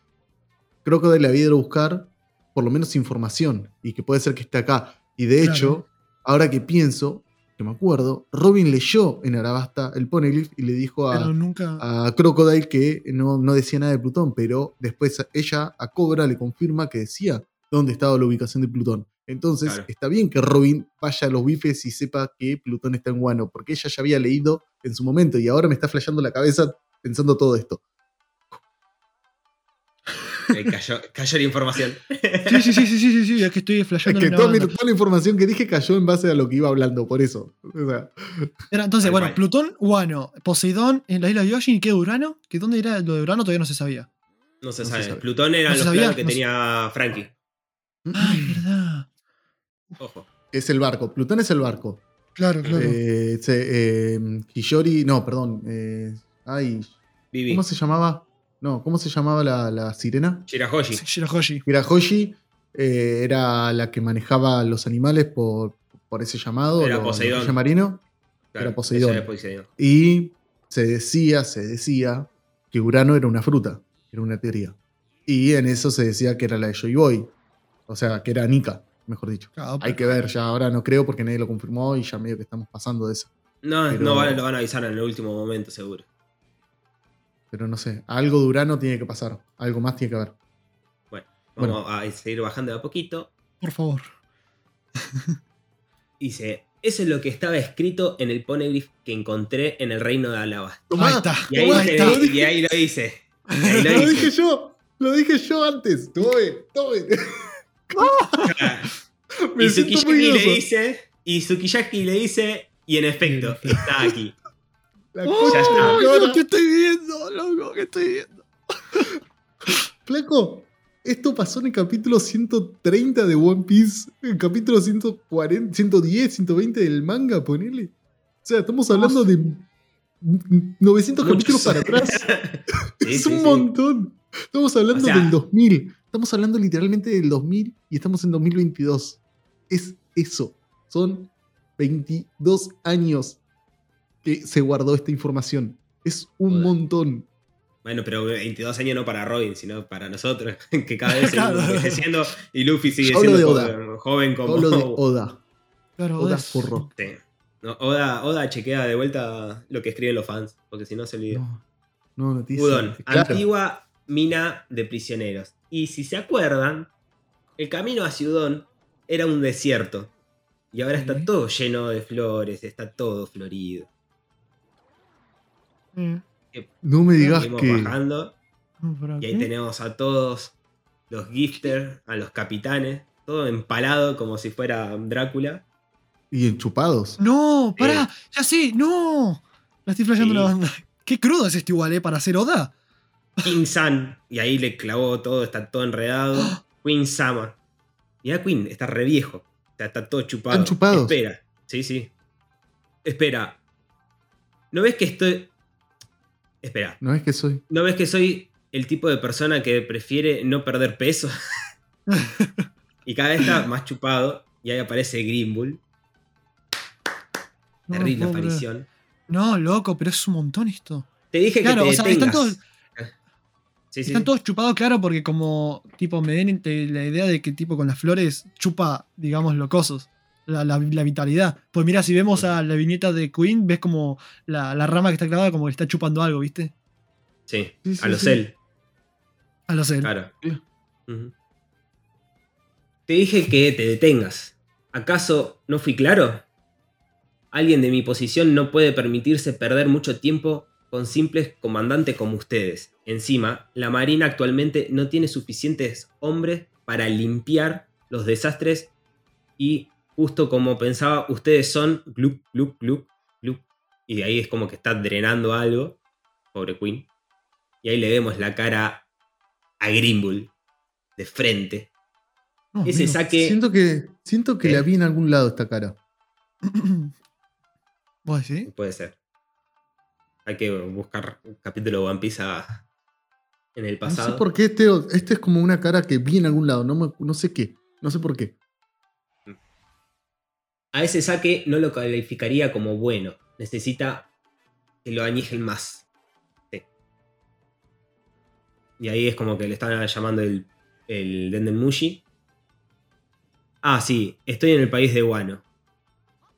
S1: Crocodile la había ido a buscar por lo menos información y que puede ser que esté acá. Y de
S3: Claro.
S1: hecho, ahora que pienso, que me acuerdo, Robin leyó en Arabasta el Poneglyph y le dijo a,
S3: nunca.
S1: a Crocodile que no, no decía nada de Plutón, pero después ella a Cobra le confirma que decía dónde estaba la ubicación de Plutón. Entonces
S2: Claro.
S1: está bien que Robin vaya a los bifes y sepa que Plutón está en Guano, porque ella ya había leído en su momento y ahora me está flasheando la cabeza pensando todo esto.
S2: Eh, cayó, cayó la información.
S3: Sí, sí, sí, sí, sí, sí, sí, es que estoy
S1: Es
S3: flasheando
S1: que
S3: en una
S1: toda, mi-
S3: banda.
S1: toda la información que dije cayó en base a lo que iba hablando, por eso. O sea,
S3: Era, entonces, bueno. Plutón, Wano, Poseidón en la isla de Yoshin y qué Urano, que dónde era lo de Urano todavía no se sabía.
S2: No se
S1: No se
S2: sabe.
S1: sabe.
S2: Plutón eran
S3: No se
S2: los
S3: sabía,
S2: planos que
S3: no se-
S2: tenía Frankie.
S3: Ay, verdad.
S2: Ojo.
S1: es el barco, Plutón es el barco.
S3: Claro, claro.
S1: Eh, se- eh, Hiyori, no, perdón. eh, ay,
S2: Vivi.
S1: ¿Cómo se llamaba? No, ¿cómo se llamaba la, la sirena?
S2: Shirahoshi.
S3: Sí, Shirahoshi.
S1: Hirahoshi eh, era la que manejaba los animales por, por ese llamado.
S2: Era
S1: lo-
S2: Poseidón.
S1: marinos.
S2: Claro,
S1: Era Poseidón.
S2: era Poseidón.
S1: Y se decía, se decía que Urano era una fruta, era una teoría. Y en eso se decía que era la de Joy Boy. O sea, que era Nika, mejor dicho.
S3: Claro,
S1: Hay que ver, ya ahora no creo porque nadie lo confirmó y ya medio que estamos pasando de eso.
S2: No,
S1: Pero-
S2: no van- lo van a avisar en el último momento, seguro.
S1: Pero no sé, algo de Urano tiene que pasar, algo más tiene que haber.
S2: Bueno,
S1: Bueno.
S2: vamos a seguir bajando de a poquito.
S3: Por favor.
S2: Dice, eso es lo que estaba escrito en el poneglyph que encontré en el reino de.
S3: Ahí está.
S2: Y ahí, y ahí lo dice. Y ahí lo
S1: dije yo, lo dije yo antes. Tome, tome. Me
S2: y
S1: muy
S2: le dice, y Tsukiyaki le dice, y en efecto, está aquí.
S1: La
S3: ¡Oh,
S2: Ya está.
S3: ¿Qué estoy viendo? Loco, ¿qué estoy viendo?
S1: Flaco, esto pasó en el capítulo 130 de One Piece, en el capítulo 140, 110, 120 del manga, ponele. O sea, estamos hablando de 900 capítulos
S2: Muchos.
S1: para atrás.
S2: Sí,
S1: es
S2: sí,
S1: un
S2: sí.
S1: montón. Estamos hablando
S2: O sea-
S1: del 2000. Estamos hablando literalmente del 2000 y estamos en 2022. Es eso. Son 22 años que se guardó esta información. Es un
S2: Joder.
S1: montón.
S2: Bueno, pero 22 años no para Robin, sino para nosotros, que cada vez
S3: Claro.
S2: seguimos envejeciendo y Luffy sigue
S1: Yo
S2: siendo
S1: de
S2: joven, joven como...
S1: Hablo de Oda.
S3: Claro,
S1: Oda
S3: es-
S1: forro.
S2: Sí. No, Oda, Oda chequea de vuelta lo que escriben los fans, porque si no se olvida.
S1: No, no, noticia.
S2: Udon,
S1: Claro.
S2: antigua mina de prisioneros. Y si se acuerdan, el camino hacia Udon era un desierto. Y ahora está todo lleno de flores, está todo florido.
S3: Mm.
S1: No me digas que.
S2: bajando
S3: No,
S2: y ahí
S3: ¿qué?
S2: tenemos a todos los gifters, a los capitanes, todo empalado como si fuera Drácula.
S1: Y enchupados.
S3: No, pará,
S2: Eh.
S3: ya sé, no. La estoy flasheando
S2: Sí.
S3: la banda. Qué crudo es este igual, ¿eh? Para hacer Oda.
S2: King San, y ahí le clavó todo, está todo enredado. Queen Sama. Y a Queen está re viejo. Sea, está todo chupado.
S1: ¿Están chupados?
S2: Espera, sí, sí. Espera. ¿No ves que estoy. Espera.
S1: No es que soy.
S2: ¿No ves que soy el tipo de persona que prefiere no perder peso? y cada vez está más chupado. Y ahí aparece Green Bull.
S3: No,
S2: Terrible aparición.
S3: No, loco, pero es un montón esto.
S2: Te dije
S3: Claro,
S2: que
S3: o
S2: te
S3: sea, están todos-
S2: Sí, sí.
S3: Están todos chupados, claro, porque como tipo me den la idea de que tipo con las flores chupa, digamos, locosos. La, la- la vitalidad. Pues mira, si vemos a la viñeta de Queen, ves como la, la rama que está clavada como que está chupando algo, ¿viste?
S2: Sí,
S1: Sí, sí,
S2: a los
S1: sí.
S2: él.
S3: A los él.
S2: Claro. Te dije que te detengas. ¿Acaso no fui claro? Alguien de mi posición no puede permitirse perder mucho tiempo con simples comandantes como ustedes. Encima, la Marina actualmente no tiene suficientes hombres para limpiar los desastres y justo como pensaba, ustedes son glup, glup, glup, glup. Y de ahí es como que está drenando algo. Pobre Queen. Y ahí le vemos la cara a Grimbull de frente.
S3: No,
S2: Ese saque.
S1: Siento que, siento que la vi en algún lado esta cara.
S3: ¿Vos decís?
S2: Puede ser. Hay que buscar un capítulo de One Piece a- en el
S1: No
S2: pasado.
S1: sé por qué este, este es como una cara que vi en algún lado. No, me- no sé qué. No sé por qué.
S2: A ese saque no lo calificaría como bueno. Necesita que lo añejen más. Sí. Y ahí es como que le están llamando el, el Denden Mushi. Ah, sí, estoy en el país de Wano.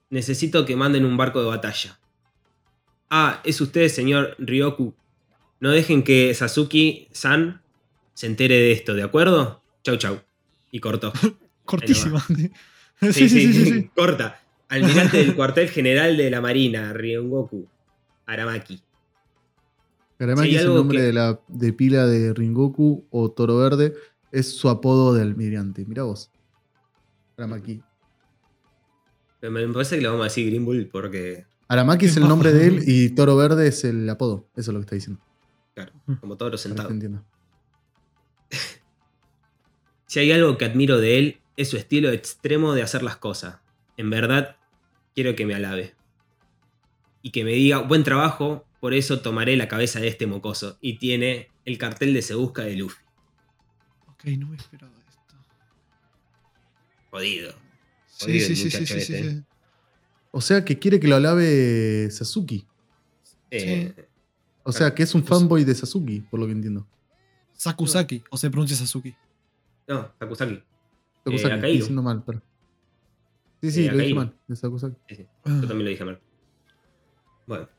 S2: Necesito que manden un barco de batalla. Ah, es usted, señor Ryoku. No dejen que Sasuke-san se entere de esto, ¿de acuerdo? Chau, chau. Y cortó.
S3: Cortísima.
S2: Sí, sí, sí, corta. Almirante del cuartel general de la Marina, Ryongoku. Aramaki.
S1: Aramaki es el nombre
S2: que-
S1: de la de pila de Ringoku o Toro Verde. Es su apodo de almirante. Mira vos. Aramaki.
S2: Me parece que le vamos a decir Green Bull porque,
S1: Aramaki es el nombre de él y Toro Verde es el apodo. Eso es lo que está diciendo.
S2: claro, como todos los sentados.
S1: entienda.
S2: Si hay algo que admiro de él, es su estilo extremo de hacer las cosas. En verdad, quiero que me alabe. Y que me diga, buen trabajo, por eso tomaré la cabeza de este mocoso. Y tiene el cartel de Se Busca de Luffy.
S3: Ok, no me esperaba esto.
S2: Jodido.
S3: Sí,
S2: Jodido
S3: sí, sí, sí, sí, sí,
S2: este.
S3: sí.
S1: O sea que quiere que lo alabe Sasuke.
S2: Eh,
S1: O sea que es un fanboy de Sasuke, por lo que entiendo.
S3: Sakusaki, o se pronuncia Sasuke.
S2: no, Takusaki.
S1: Sakusaki,
S2: Eh,
S1: estoy
S2: Akaido.
S1: diciendo mal, pero. Sí, sí,
S2: Eh,
S1: lo dije mal. De Sakusaki.
S2: Sí, sí. Yo también lo dije mal. Bueno.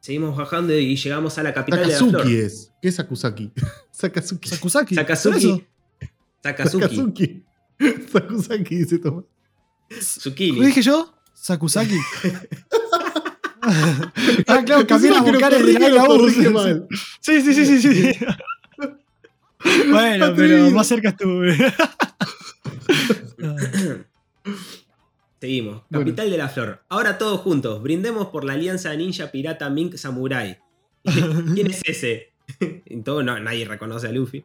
S2: Seguimos bajando y llegamos a la capital de la flor.
S1: Sakazuki es. ¿Qué es Sakusaki? Sakazuki.
S3: Sakusaki. ¿por
S2: Sakazuki. Sakazuki.
S1: Sakazuki. Sakusaki dice Tomás.
S2: Tsukili.
S3: ¿Qué dije yo? Sakusaki. ah, claro, cambié las
S1: lo
S3: vocales de la
S1: lo mal.
S3: Sí, sí, sí, sí, sí. bueno, pero más cerca estuve.
S2: Seguimos.
S1: Bueno.
S2: Capital de la Flor. Ahora todos juntos. Brindemos por la alianza ninja pirata Mink Samurai. ¿Quién es ese? En todo, no, nadie reconoce a Luffy.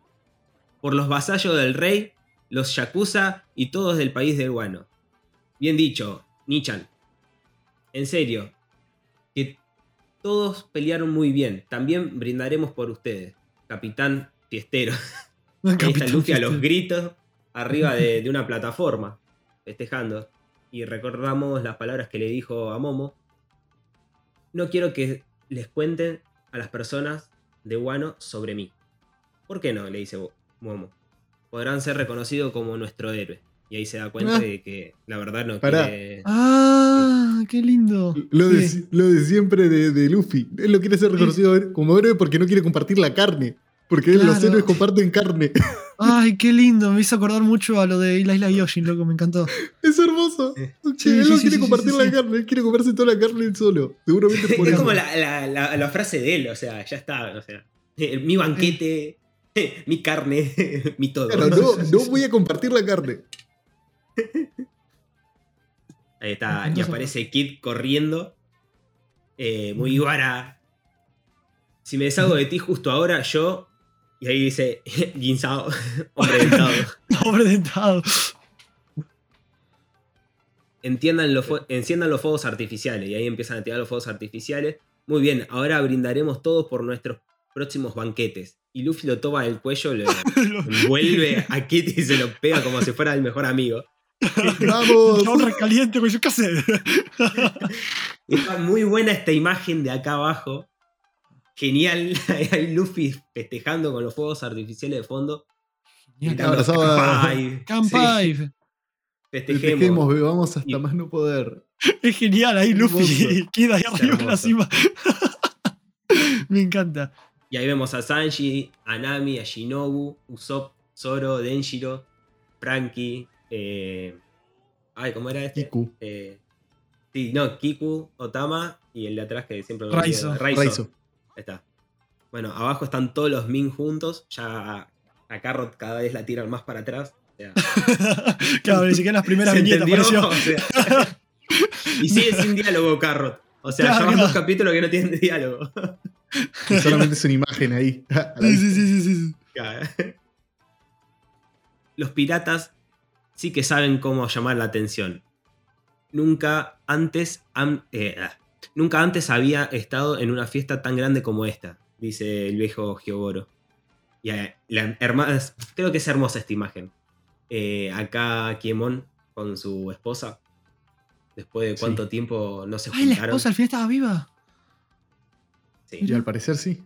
S2: Por los vasallos del rey, los Yakuza y todos del país del Guano. Bien dicho, Nichan. En serio, que todos pelearon muy bien. También brindaremos por ustedes. Capitán Fiestero. Ahí está Luffy a los gritos arriba de, de una plataforma, festejando. y recordamos las palabras que le dijo a Momo. No quiero que les cuenten a las personas de Wano sobre mí. ¿Por qué no? Le dice Momo. Podrán ser reconocidos como nuestro héroe. Y ahí se da cuenta
S1: Ah.
S2: de que la verdad no
S1: Pará.
S2: quiere.
S3: Ah, qué lindo.
S1: Lo de,
S3: Sí.
S1: lo de siempre de, de Luffy. Él lo quiere ser reconocido como héroe porque no quiere compartir la carne. Porque los
S3: Claro.
S1: héroes comparten carne.
S3: Ay, qué lindo. Me hizo acordar mucho a lo de la isla Yoshin, loco, me encantó.
S1: Es hermoso.
S2: Sí.
S1: Él no
S3: sí,
S1: quiere
S3: sí,
S1: compartir
S3: sí,
S1: la
S3: sí.
S1: carne, él quiere comerse toda la carne él solo. Seguramente por
S2: Es
S1: eso.
S2: como la, la- la- la frase de él, o sea, ya está. O sea, eh, mi banquete, mi carne, mi todo.
S1: Claro, no, no voy a compartir la carne.
S2: Ahí está, y aparece Kid corriendo. Eh, muy guara. Si me deshago de ti justo ahora, yo. Y ahí dice, Ginsao, hombre dentado.
S3: Pobre dentado.
S2: Entiendan los enciendan los fuegos artificiales. Y ahí empiezan a tirar los fuegos artificiales. Muy bien, ahora brindaremos todos por nuestros próximos banquetes. Y Luffy lo toma del cuello, lo envuelve a Kid y se lo pega como si fuera el mejor amigo.
S1: ¡Vamos!
S3: Recaliente, güey, yo qué sé.
S2: Está muy buena esta imagen de acá abajo. Genial. Hay Luffy festejando con los fuegos artificiales de fondo. Gritando, "Campai".
S3: Campai.
S2: Sí,
S1: Festejemos,
S2: festejemos.
S1: bebamos hasta
S2: Y-
S1: más no poder.
S3: Es genial, ahí Luffy queda ahí arriba en la cima. Me encanta.
S2: Y ahí vemos a Sanji, a Nami, a Shinobu, Usopp, Zoro, Denjiro, Frankie. Eh... Ay, ¿cómo era este?
S1: Kiku.
S2: Eh, sí, no, Kiku, Otama y el de atrás que siempre lo
S3: Raizo.
S2: Raizo.
S1: Raizo.
S2: Ahí está. Bueno, abajo están todos los Min juntos. Ya a Carrot cada vez la tiran más para atrás. O sea,
S3: Claro, ni siquiera en las primeras
S2: ¿se
S3: viñetas apareció.
S2: O sea, y sigue sin diálogo Carrot. O sea,
S3: Claro,
S2: ya van
S3: claro.
S2: dos capítulos que no tienen diálogo.
S1: Y solamente es una imagen ahí.
S3: sí, sí, sí, sí.
S2: Los piratas sí que saben cómo llamar la atención. Nunca antes, han- eh, ah, nunca antes había estado en una fiesta tan grande como esta, dice el viejo Gioboro. Y eh, la herma- creo que es hermosa esta imagen. Eh, acá Kiemon con su esposa. Después de
S1: Sí.
S2: cuánto tiempo no se
S3: Ay, la esposa al final estaba viva.
S2: Sí.
S1: Y al parecer sí.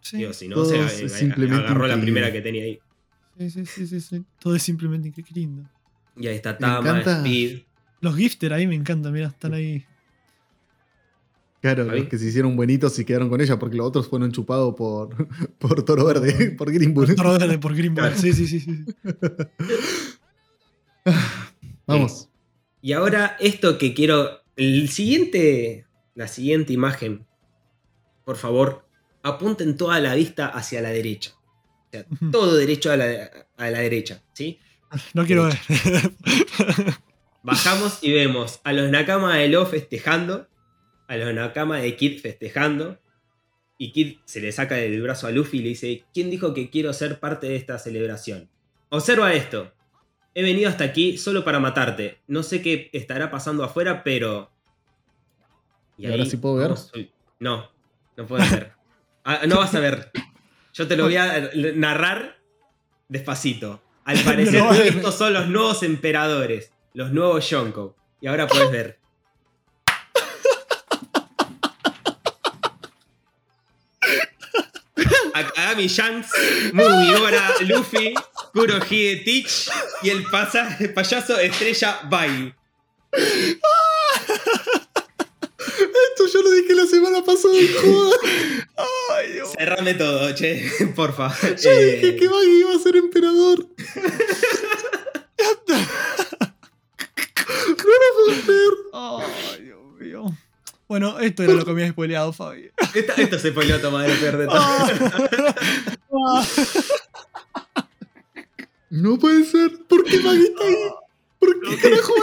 S3: Sí,
S2: Digo, si no,
S1: Todo
S2: se
S1: es
S2: eh,
S1: simplemente
S2: agarró la
S1: increíble.
S2: primera que tenía ahí.
S3: sí, sí, sí, sí, sí. Todo es simplemente incre- qué lindo.
S2: Y ahí está Tama. Speed.
S3: Los gifter ahí me encantan, mira, están ahí.
S1: Claro, los que se hicieron buenitos y quedaron con ella, porque los otros fueron chupados por, por Toro Verde, por Green Bull.
S3: Toro verde por Greenberg.
S2: Claro.
S3: Sí, sí, sí, sí.
S1: Vamos.
S2: Y ahora esto que quiero. El siguiente. La siguiente imagen. Por favor. Apunten toda la vista hacia la derecha. O sea, todo derecho a la, a la derecha. ¿Sí?
S3: No quiero ver.
S2: Bajamos y vemos a los Nakama de Lo festejando. A los Nakama de Kid festejando. Y Kid se le saca del brazo a Luffy y le dice: ¿Quién dijo que quiero ser parte de esta celebración? Observa esto. He venido hasta aquí solo para matarte. No sé qué estará pasando afuera, pero.
S1: ¿Y ahora sí puedo ver?
S2: No, no puedes ver. Ah, no vas a ver. Yo te lo voy a narrar despacito. Al parecer,
S3: no.
S2: estos son los nuevos emperadores. Los nuevos Yonko. Y ahora puedes ver. Akagami Shanks, Mugiwara, Luffy, Kurohige Teach y el, pasa- payaso estrella Bai.
S1: Esto yo lo dije la semana pasada.
S3: Ay, Dios.
S2: Cerrame todo, che, porfa.
S1: Yo
S2: Eh,
S1: dije que Baggy iba a ser emperador. no lo puedo creer.
S3: Ay, Dios mío. Bueno, esto era lo que me había spoileado, Fabi.
S2: esto, esto se peleó a tomar el peor de todo.
S1: No puede ser. ¿Por qué Baggy está ahí? ¿Por qué carajo?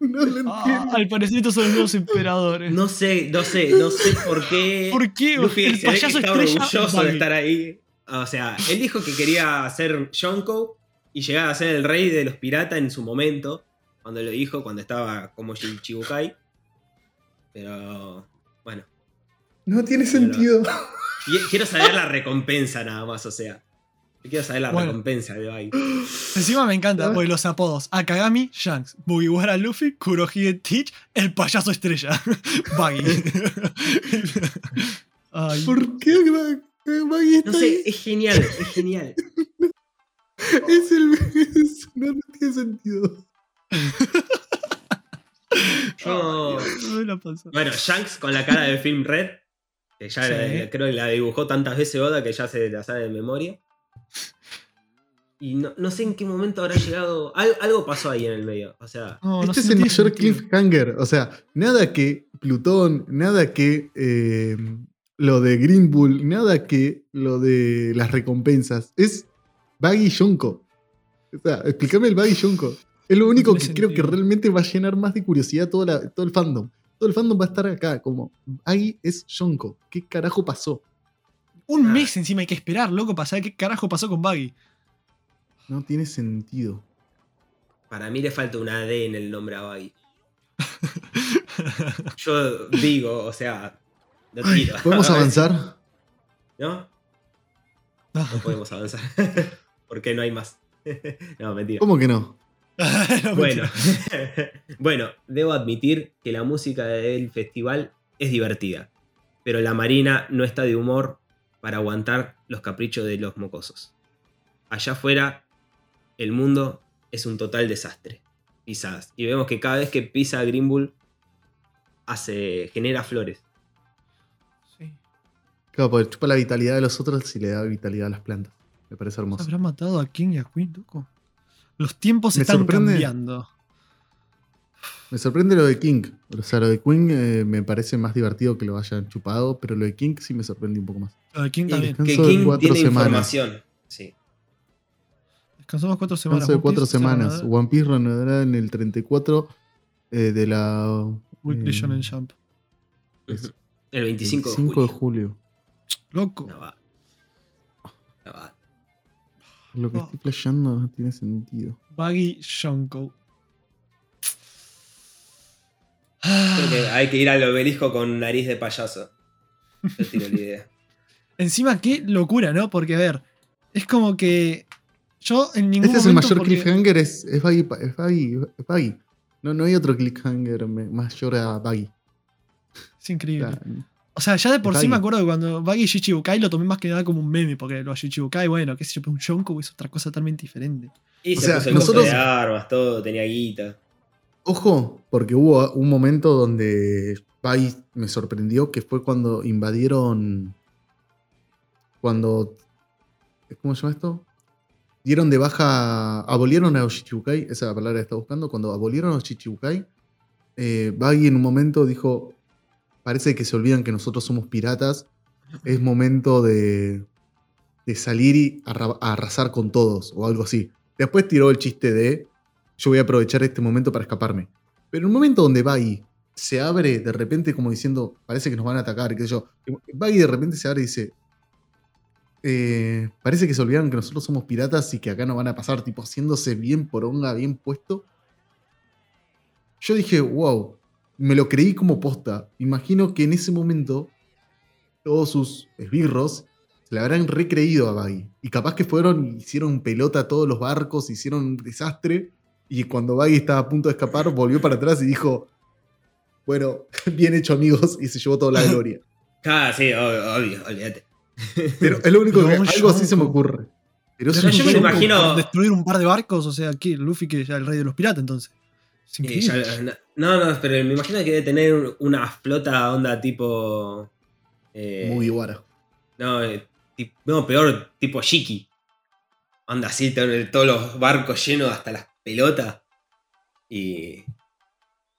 S1: No lo
S3: Ah,
S1: entiendo.
S3: al parecer estos son los nuevos emperadores.
S2: No sé, no sé, no sé por qué.
S3: ¿Por qué?
S2: Luffy
S3: el
S2: que
S3: payaso
S2: está
S3: estrella.
S2: orgulloso de estar ahí. O sea, él dijo que quería ser Yonko y llegar a ser el rey de los piratas en su momento. Cuando lo dijo, cuando estaba como Chibukai. Pero. Bueno.
S1: No tiene sentido.
S2: Quiero saber la recompensa nada más, o sea. Quiero saber la
S3: Bueno.
S2: recompensa de Baggy.
S3: Encima me encanta,
S1: ¿Ah?
S3: porque los apodos. Akagami, Shanks. Mugiwara Luffy, Kurohige Teach, el payaso estrella. Baggy. Ay,
S1: ¿Por qué Ba- Baggy está
S2: No sé,
S1: ahí?
S2: es genial, es genial.
S1: Es el. es- no, no tiene sentido.
S2: Yo-
S3: no.
S2: Bueno, Shanks con la cara del film Red, que ya
S3: Sí.
S2: la- creo que la dibujó tantas veces Oda que ya se la sabe de memoria. Y no, no sé en qué momento habrá llegado. Al- algo pasó ahí en el medio. O sea,
S3: No,
S1: este es el mayor
S3: sentido.
S1: cliffhanger. O sea, nada que Plutón, nada que eh, lo de Green Bull, nada que lo de las recompensas. Es Baggy Yonko. O sea, explícame el Baggy Yonko. Es lo único que creo que realmente va a llenar más de curiosidad todo, la- todo el fandom. Todo el fandom va a estar acá, como Baggy es Yonko. ¿Qué carajo pasó?
S3: Un
S2: Ah.
S3: mes encima hay que esperar, loco, para saber qué carajo pasó con Baggy.
S1: No tiene sentido.
S2: para mí le falta una D en el nombre a Baggy. Yo digo, o sea, lo
S1: Ay,
S2: tiro.
S1: ¿Podemos avanzar?
S2: ¿No? No podemos avanzar. Porque no hay más. no, mentira.
S1: ¿Cómo que no?
S3: No,
S2: Bueno, bueno, debo admitir que la música del festival es divertida, pero la Marina no está de humor para aguantar los caprichos de los mocosos. Allá afuera, el mundo es un total desastre. Pisadas. Y vemos que cada vez que pisa Green Bull, hace, genera flores.
S3: Sí.
S1: Claro, porque chupa la vitalidad de los otros y le da vitalidad a las plantas. Me parece hermoso.
S3: ¿Habrá matado a King y a Queen, loco? Los tiempos
S1: Me
S3: están
S1: sorprende-
S3: cambiando.
S1: Me sorprende lo de King. O sea, lo de Queen eh, me parece más divertido que lo hayan chupado, pero lo de King sí me sorprende un poco más.
S3: Lo de King también.
S2: Que
S1: de
S2: King tiene
S1: semanas.
S2: información. Sí.
S3: Descansamos cuatro semanas.
S1: Descanso de
S3: One
S1: cuatro semanas. One Piece reanudará en el 34 eh, de la.
S3: Weekly
S1: eh,
S3: Shonen Jump.
S1: Es
S2: El 25,
S1: 25
S2: de julio.
S1: julio.
S3: Loco.
S2: No va. No va.
S1: Lo que
S3: Oh.
S1: estoy flasheando no tiene sentido.
S3: Baggy Shonko.
S2: Creo que hay que ir al obelisco con nariz de payaso. Yo tiro la idea.
S3: Encima, qué locura, ¿no? Porque, a ver, es como que yo en ningún
S1: Este es el mayor
S3: porque-
S1: cliffhanger, es, es Baggy. Es Baggy, es Baggy. No, no hay otro cliffhanger mayor a Baggy.
S3: Es increíble.
S1: O sea,
S3: O sea, ya de por sí me acuerdo que cuando Baggy y Shichibukai lo tomé más que nada como un meme, porque los Shichibukai, bueno, qué sé yo, pero un Shonko es otra cosa totalmente diferente.
S2: Y
S1: O
S2: se
S1: sea,
S2: puso el
S1: nosotros-
S2: de armas, todo, tenía guita.
S1: Ojo, porque hubo un momento donde Baggy me sorprendió que fue cuando invadieron. Cuando. ¿Cómo se llama esto? Dieron de baja. Abolieron a los Shichibukai, esa es la palabra que estaba buscando. Cuando abolieron a los Shichibukai, eh, Baggy en un momento dijo: Parece que se olvidan que nosotros somos piratas. Es momento de, de salir y arrasar con todos, o algo así. Después tiró el chiste de: Yo voy a aprovechar este momento para escaparme. Pero en un momento donde Baggy se abre de repente como diciendo, parece que nos van a atacar, qué sé yo. Baggy de repente se abre y dice, "Eh, parece que se olvidaron que nosotros somos piratas y que acá no van a pasar, tipo haciéndose bien poronga, bien puesto. Yo dije, wow, me lo creí como posta. Imagino que en ese momento todos sus esbirros se le habrán recreído a Baggy. Y capaz que fueron y hicieron pelota a todos los barcos, hicieron un desastre. Y cuando Baggy estaba a punto de escapar, volvió para atrás y dijo: Bueno, bien hecho, amigos, y se llevó toda la gloria.
S2: Ah, sí, obvio, obvio, olvídate.
S1: Pero es lo único que.
S3: No,
S1: Algo así se me ocurre. Pero es
S2: Pero yo me imagino-
S3: Destruir un par de barcos, o sea, aquí Luffy que ya el rey de los piratas, entonces.
S2: Ya- no, no, pero me imagino que debe tener una flota onda tipo. eh,
S1: Muy guara.
S2: No, eh, tip- no, peor, tipo Shiki. Onda así, to- todos los barcos llenos hasta las pelotas. Y.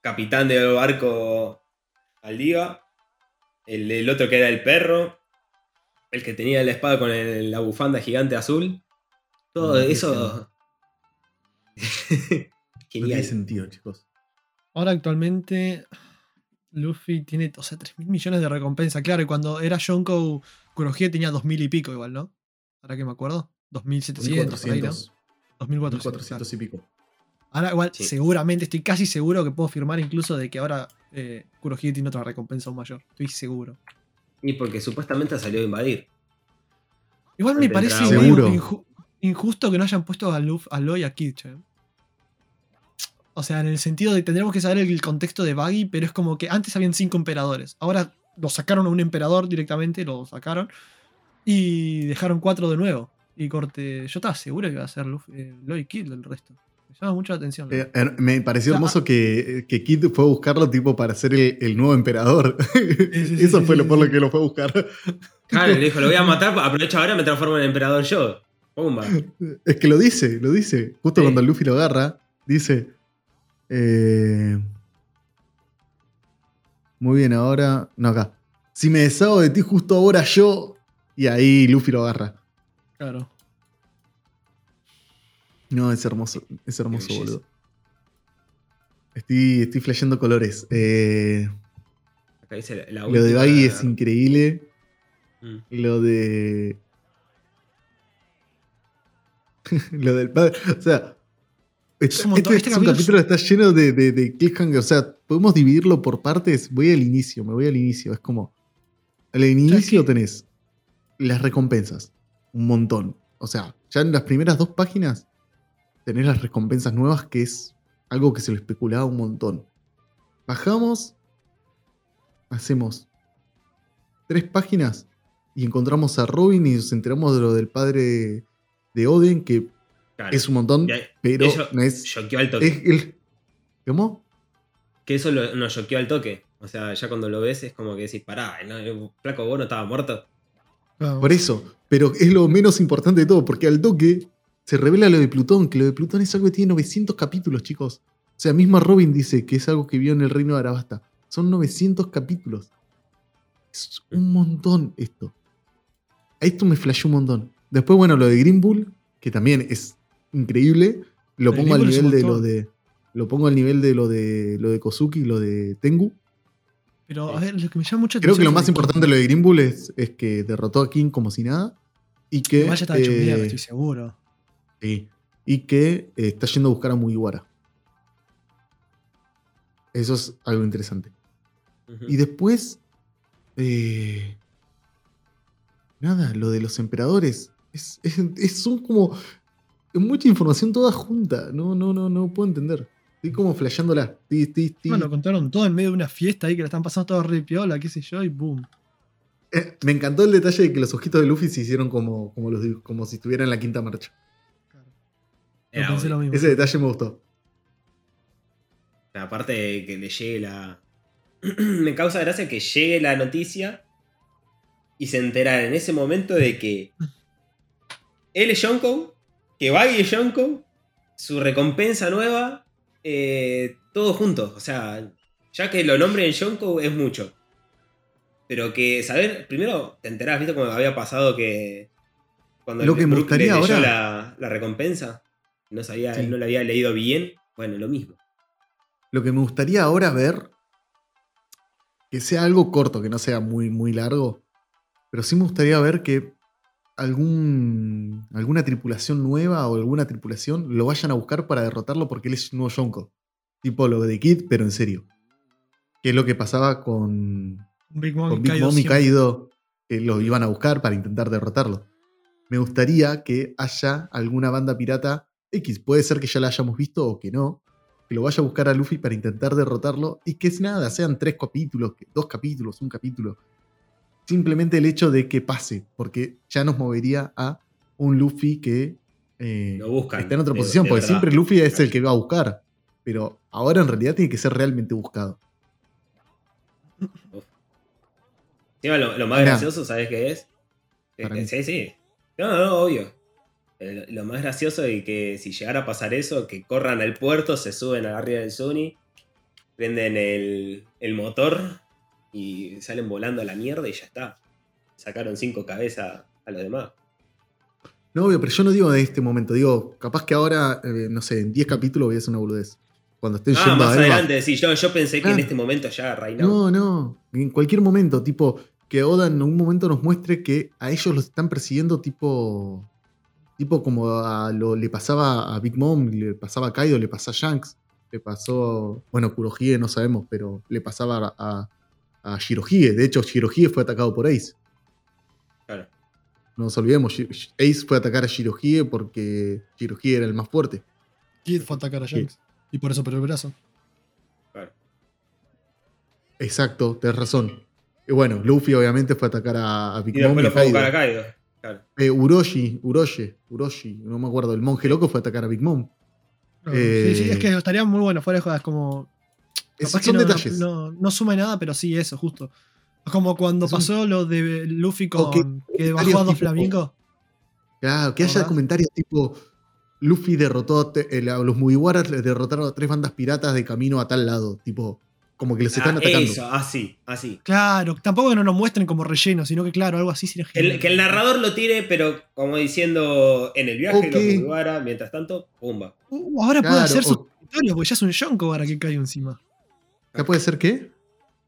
S2: Capitán del barco Aldiva. El, el otro que era el perro. El que tenía la espada con el- la bufanda gigante azul. Todo
S1: No, qué
S2: eso.
S1: No tiene
S2: Genial.
S1: sentido, chicos.
S3: Ahora actualmente Luffy tiene, o sea, 3 mil millones de recompensa. Claro, y cuando era Shonko, Kurohige tenía 2000 y pico igual, ¿no? Ahora que me acuerdo. 2700, por ahí, ¿no?
S1: 1400.
S3: 2400.
S1: 1400 y pico.
S3: Ahora igual,
S2: Sí.
S3: seguramente, estoy casi seguro que puedo firmar incluso de que ahora eh, Kurohige tiene otra recompensa aún mayor. Estoy seguro.
S2: Y porque supuestamente salió a invadir.
S3: Igual me parece injusto que no hayan puesto a Luffy, a Lo y a Kid, che. O sea, en el sentido de tendremos que saber el contexto de Baggy, pero es como que antes habían cinco emperadores. Ahora lo sacaron a un emperador directamente, lo sacaron. Y dejaron cuatro de nuevo. Y corte. Yo estaba seguro que iba a ser Luffy, eh, Lo y Kid el resto. Me llama mucho la atención.
S1: Eh, er- me pareció
S3: O sea,
S1: hermoso que, que Kid fue a buscarlo tipo para ser el, el nuevo emperador.
S3: sí, sí,
S1: Eso
S3: sí,
S1: fue
S3: sí,
S1: lo por lo que lo fue a buscar.
S2: Claro, le dijo, lo voy a matar, aprovecho ahora y me transformo en emperador yo. Pumba.
S1: Es que lo dice, lo dice. Justo
S2: Sí.
S1: cuando Luffy lo agarra, dice. Eh, muy bien, ahora. No, acá. Si me deshago de ti justo ahora yo. Y ahí Luffy lo agarra.
S3: Claro.
S1: No, es hermoso. Es hermoso,
S2: belleza.
S1: boludo. Estoy, estoy flasheando colores. Eh,
S2: Acá dice la, la
S1: lo de
S2: última-
S1: Baggy es increíble.
S2: Mm.
S1: Lo de. lo del padre. O sea. Este,
S3: un
S1: este
S3: Este
S1: es un
S3: capítulo
S1: capítulo que está lleno de, de, de cliffhanger. O sea, podemos dividirlo por partes. Voy al inicio, me voy al inicio. Es como. Al inicio tenés las recompensas. Un montón. O sea, ya en las primeras dos páginas tenés las recompensas nuevas, que es algo que se lo especulaba un montón. Bajamos. Hacemos tres páginas y encontramos a Robin y nos enteramos de lo del padre de Oden, que
S2: Claro.
S1: es un montón,
S2: Y
S1: pero
S2: eso
S1: no es.
S2: Choqueó al toque.
S1: es el- ¿Cómo?
S2: Que eso lo- nos choqueó al toque. O sea, ya cuando lo ves es como que decís, pará, ¿no? el flaco vos no estaba muerto.
S1: Por eso. Pero es lo menos importante de todo, porque al toque se revela lo de Plutón, que lo de Plutón es algo que tiene 900 capítulos, chicos. O sea, misma Robin dice que es algo que vio en el reino de Arabasta. Son 900 capítulos. Es un montón esto. A esto me flashó un montón. Después, bueno, lo de Green Bull, que también es increíble. Lo pongo al nivel de lo de. Lo pongo al nivel de lo de lo de Kozuki y lo de Tengu.
S3: Pero a ver, lo que me llama mucho
S1: Creo que lo más importante de lo de Green Bull es, es que derrotó a King como si nada. Y que.
S3: Vaya estaba hecho
S1: eh,
S3: mierda, estoy seguro.
S1: sí, y que eh, está yendo a buscar a Mugiwara. Eso es algo interesante. Y después. eh, nada, lo de los emperadores. Es, es- es- son como. Es mucha información toda junta. No, no, no, no puedo entender. Estoy como flasheándola. Estoy- estoy- estoy-
S3: Bueno, contaron todo en medio de una fiesta ahí que la están pasando todo re piola, qué sé yo, y boom.
S1: Eh, me encantó el detalle de que los ojitos de Luffy se hicieron como, como, los, como si estuvieran en la quinta marcha.
S3: Pensé lo mismo.
S1: Ese detalle me gustó.
S2: Aparte de que le llegue la. Me causa gracia que llegue la noticia y se entera en ese momento de que él es Yonko, que Baggy es Yonko, su recompensa nueva, eh, todos juntos. O sea, ya que lo nombre en Yonko es mucho. Pero que saber, primero te enterás, ¿viste cómo había pasado que cuando
S1: Lo que me gustaría
S2: leyó
S1: ahora-
S2: la, la recompensa, no sabía,
S1: Sí.
S2: él no la había leído bien, bueno, lo mismo.
S1: Lo que me gustaría ahora ver, que sea algo corto, que no sea muy, muy largo, pero sí me gustaría ver que algún, alguna tripulación nueva o alguna tripulación lo vayan a buscar para derrotarlo porque él es un nuevo Yonko. Tipo lo de Kid, pero en serio. Que es lo que pasaba con,
S3: Big Mom,
S1: con Big
S3: Kaido
S1: Mom y. Kaido, que lo iban a buscar para intentar derrotarlo. Me gustaría que haya alguna banda pirata X, puede ser que ya la hayamos visto o que no, que lo vaya a buscar a Luffy para intentar derrotarlo y que es nada, sean tres capítulos, dos capítulos, un capítulo. Simplemente el hecho de que pase, porque ya nos movería a un Luffy que eh,
S2: Lo buscan,
S1: está en otra posición, porque siempre Luffy es el que va a buscar, pero ahora en realidad tiene que ser realmente buscado.
S2: Lo, lo más
S1: Mirá.
S2: gracioso, ¿sabes qué es?
S1: Mí.
S2: sí, sí. No, no, obvio. El- lo más gracioso es que si llegara a pasar eso, que corran al puerto, se suben arriba del Sunny, prenden el, el motor y salen volando a la mierda y ya está. Sacaron cinco cabezas a los demás.
S1: No, obvio, pero yo no digo de este momento, digo, capaz que ahora, eh, no sé, en 10 capítulos voy a hacer una boludez. Cuando estén
S2: Ah,
S1: yendo
S2: más
S1: a
S2: adelante, sí. Yo, yo pensé que en
S1: Claro.
S2: este momento ya Reinao.
S1: No, no, en cualquier momento, tipo, que Oda en un momento nos muestre que a ellos los están persiguiendo tipo, tipo como a lo, le pasaba a Big Mom, le pasaba a Kaido, le pasaba a Shanks, le pasó, bueno, Kurohige no sabemos, pero le pasaba a, a Shirohige. De hecho, Shirohige fue atacado por Ace.
S2: Claro.
S1: No nos olvidemos, Ace fue a atacar a Shirohige porque Shirohige era el más fuerte.
S3: Kid fue a atacar a Shanks. Y por eso perdió el brazo.
S2: Claro.
S1: Exacto, tenés razón. Y bueno, Luffy obviamente fue a atacar a, a Big
S2: Y
S1: Mom
S2: después
S1: y
S2: lo fue a buscar a Kaido. Claro.
S1: Eh, Uroshi, Uroshi, Uroshi, no me acuerdo, el monje loco fue a atacar a Big Mom. Eh,
S3: sí, sí, es que estaría muy bueno fuera de jodas, como. Que
S1: son
S3: no,
S1: detalles.
S3: No, no suma nada, pero sí, eso, justo. Como cuando
S1: Es un-
S3: pasó lo de Luffy con.
S1: Que-
S3: bajó a dos
S1: tipos-
S3: flamingos.
S1: Claro, que haya
S3: ¿Verdad?
S1: comentarios tipo Luffy derrotó a los Mugiwaras, les derrotaron a tres bandas piratas de camino a tal lado. Tipo, como que les están
S2: Ah,
S1: atacando.
S2: eso, así, así.
S3: Claro, tampoco que no nos muestren como relleno, sino que, claro, algo así sería
S2: El-
S3: genial.
S2: que el narrador lo tire, pero como diciendo en el viaje,
S1: Ok.
S2: lo Mugiwara, mientras tanto, pumba.
S3: Uh, ahora puede hacer su
S1: o-
S3: territorio, porque ya es un Yonko ahora que cae encima.
S1: ¿Acá puede ser qué?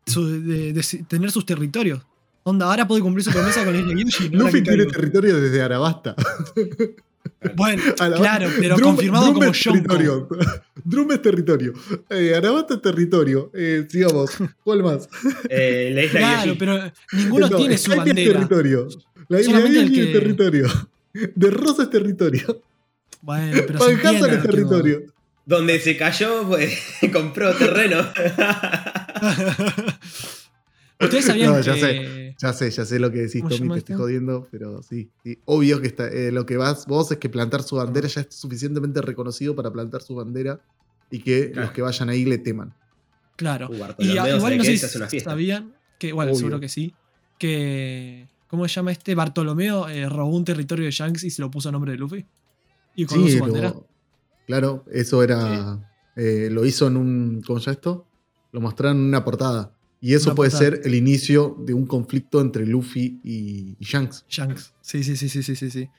S3: Su- de, de tener sus territorios. Onda, ahora puede cumplir su promesa con la isla Gyojin. ahora
S1: Luffy tiene
S3: caigo.
S1: territorio desde Arabasta.
S3: Bueno, claro, pero
S1: Drum-
S3: confirmado
S1: Drum
S3: como
S1: es territorio. Drum es territorio. Eh, Arabasta es territorio. Eh, sigamos. ¿Cuál más?
S2: Eh, la isla
S3: Claro,
S2: Yoshi.
S3: pero ninguno
S1: No,
S3: tiene su
S1: Skype es
S3: bandera.
S1: territorio. La isla
S3: el
S1: Yoshi es
S3: que-
S1: territorio. De Rosa es territorio.
S3: Bueno, pero
S1: Van Hansen es territorio.
S2: Donde se cayó, pues compró terreno.
S3: Ustedes sabían
S1: No, ya
S3: que.
S1: Ya sé, ya sé lo que decís,
S3: ¿Cómo
S1: Tommy, te estoy jodiendo, pero sí. sí. Obvio que está, eh, lo que vas vos es que plantar su bandera ya es suficientemente reconocido para plantar su bandera y que
S2: Claro.
S1: los que vayan ahí le teman.
S3: Claro. Y a- igual no sé si sabían que, bueno,
S1: Obvio.
S3: seguro que sí, que. ¿Cómo se llama este? Bartolomeo eh, robó un territorio de Shanks y se lo puso a nombre de Luffy. Y con
S1: Sí,
S3: su
S1: lo-
S3: bandera.
S1: Claro, eso era. eh, lo hizo en un. ¿Cómo se llama esto? Lo mostraron en una portada. Y eso
S3: Una
S1: puede
S3: portada.
S1: ser el inicio de un conflicto entre Luffy y, y Shanks.
S3: Shanks. Sí, sí, sí, sí, sí, sí, sí.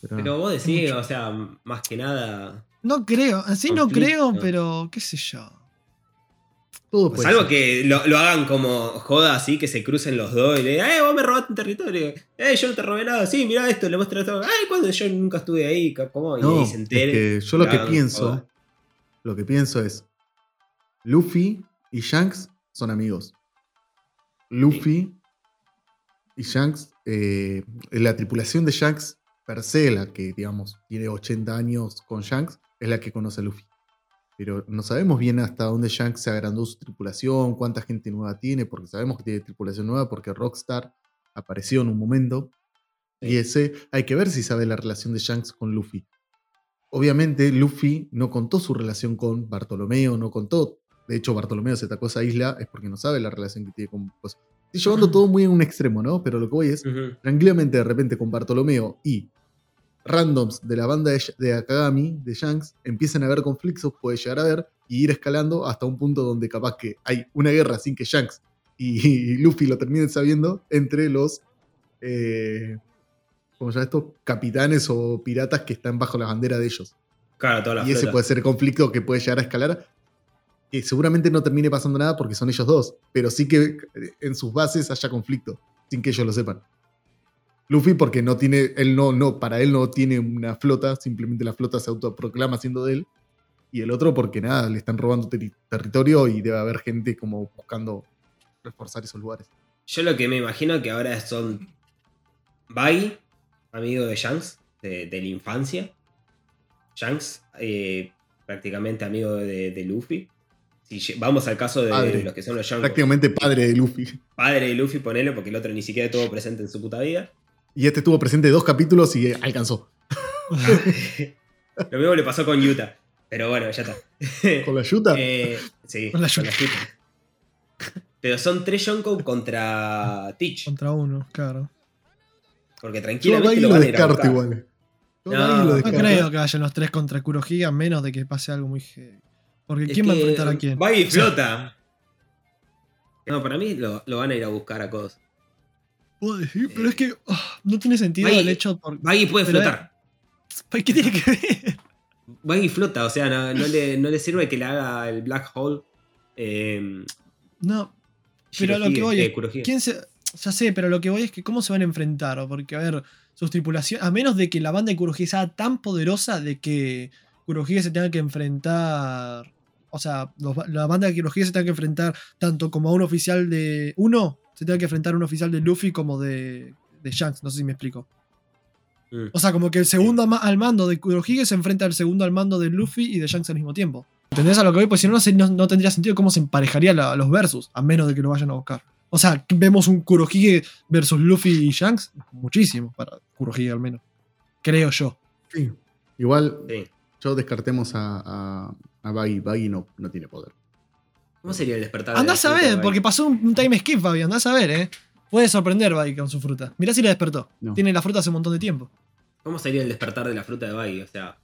S1: Pero-
S2: Pero vos decís, o sea, más que nada.
S3: No creo, así no creo, pero qué sé yo.
S1: Todo puede
S2: Salvo
S1: ser.
S2: que lo, lo hagan como joda así, que se crucen los dos y le digan, ¡eh, vos me robaste un territorio! ¡eh, yo no te robé nada! Sí, mira esto, le muestro esto. ¡ay, cuando yo nunca estuve ahí! ¿Cómo? Y
S1: No,
S2: ahí se entere.
S1: es que yo lo
S2: y
S1: que pienso,
S2: joda.
S1: lo que pienso es, Luffy y Shanks son amigos. Luffy y Shanks, eh, la tripulación de Shanks, per se, la que digamos tiene 80 años con Shanks, es la que conoce a Luffy. Pero no sabemos bien hasta dónde Shanks se agrandó su tripulación, cuánta gente nueva tiene, porque sabemos que tiene tripulación nueva, porque Rockstar apareció en un momento.
S2: Sí.
S1: Y ese, hay que ver si sabe la relación de Shanks con Luffy. Obviamente, Luffy no contó su relación con Bartolomeo, no contó. De hecho, Bartolomeo se atacó a esa isla es porque no sabe la relación que tiene con. Pues, estoy llevando todo muy en un extremo, ¿no? Pero lo que voy es, tranquilamente, de repente, con Bartolomeo y randoms de la banda de, de Akagami, de Shanks, empiezan a haber conflictos, puede llegar a haber, y ir escalando hasta un punto donde capaz que hay una guerra sin que Shanks y, y Luffy lo terminen sabiendo entre los. Eh, ¿Cómo se llama esto? Capitanes o piratas que están bajo la bandera de ellos.
S2: Claro, toda la
S1: y ese
S2: flota.
S1: puede ser el conflicto que puede llegar a escalar. Que seguramente no termine pasando nada porque son ellos dos. Pero sí que en sus bases haya conflicto. Sin que ellos lo sepan. Luffy, porque no tiene. Él no, no, para él no tiene una flota. Simplemente la flota se autoproclama siendo de él. Y el otro, porque nada, le están robando territorio y debe haber gente como buscando reforzar esos lugares.
S2: Yo lo que me imagino que ahora son Buggy, amigo de Shanks, de, de la infancia. Shanks, eh, prácticamente amigo de, de Luffy. Si vamos al caso de
S1: Padre.
S2: los que son los Shanks,
S1: Prácticamente padre de Luffy.
S2: padre de Luffy, ponele, porque el otro ni siquiera estuvo presente en su puta vida.
S1: Y este estuvo presente dos capítulos y alcanzó.
S2: Lo mismo le pasó con Yuta. Pero bueno, ya está.
S1: Con la yuta.
S2: Eh, sí,
S3: Con la
S2: con
S3: Yuta.
S2: la Yuta. Pero son tres Yonko contra Teach.
S3: Contra uno, claro.
S2: Porque tranquilamente
S1: Baggy
S2: lo
S1: lo
S2: van a ir a buscar.
S1: igual.
S2: No, no
S3: creo que vayan los tres contra Kurohige a menos de que pase algo muy heavy. Porque
S2: Es
S3: ¿quién va a enfrentar a quién? O sea,
S2: flota. No, para mí lo, lo van a ir a buscar a Cos.
S3: puedo decir, pero es que ah, no tiene sentido el hecho por.
S2: Buggy puede flotar.
S3: ¿Qué tiene que ver?
S2: Buggy flota, o sea, no, no le, no le sirve que le haga el Black Hole. Eh,
S3: No, Pero lo que voy
S2: eh,
S3: es. ¿quién se, ya sé, pero lo que voy es que cómo se van a enfrentar, porque a ver, sus tripulaciones, a menos de que la banda de Kurohige sea tan poderosa de que Kurohige se tenga que enfrentar, o sea, los- la banda de Kurohige se tenga que enfrentar tanto como a un oficial de uno, se tenga que enfrentar a un oficial de Luffy como de, de Shanks, no sé si me explico.
S2: Mm.
S3: O sea, como que el segundo ama- al mando de Kurohige se enfrenta al segundo al mando de Luffy y de Shanks al mismo tiempo. ¿Entendés a lo que voy? Pues si no, no, tendría sentido cómo se emparejaría la- los versus, a menos de que lo vayan a buscar. O sea, vemos un Kurohige versus Luffy y Shanks, muchísimo para Kurohige al menos. Creo yo.
S1: Sí. Igual,
S2: Sí.
S1: yo descartemos a, a, a Baggy. Baggy no, no tiene poder.
S2: ¿Cómo sería el despertar? de
S3: Andás
S2: la
S3: a ver, porque pasó un, un time skip, Fabi, andás a ver, eh. Puede sorprender Bai con su fruta. Mirá si la despertó.
S1: No.
S3: Tiene la fruta hace un montón de tiempo.
S2: ¿Cómo sería el despertar de la fruta de Baggy? O sea,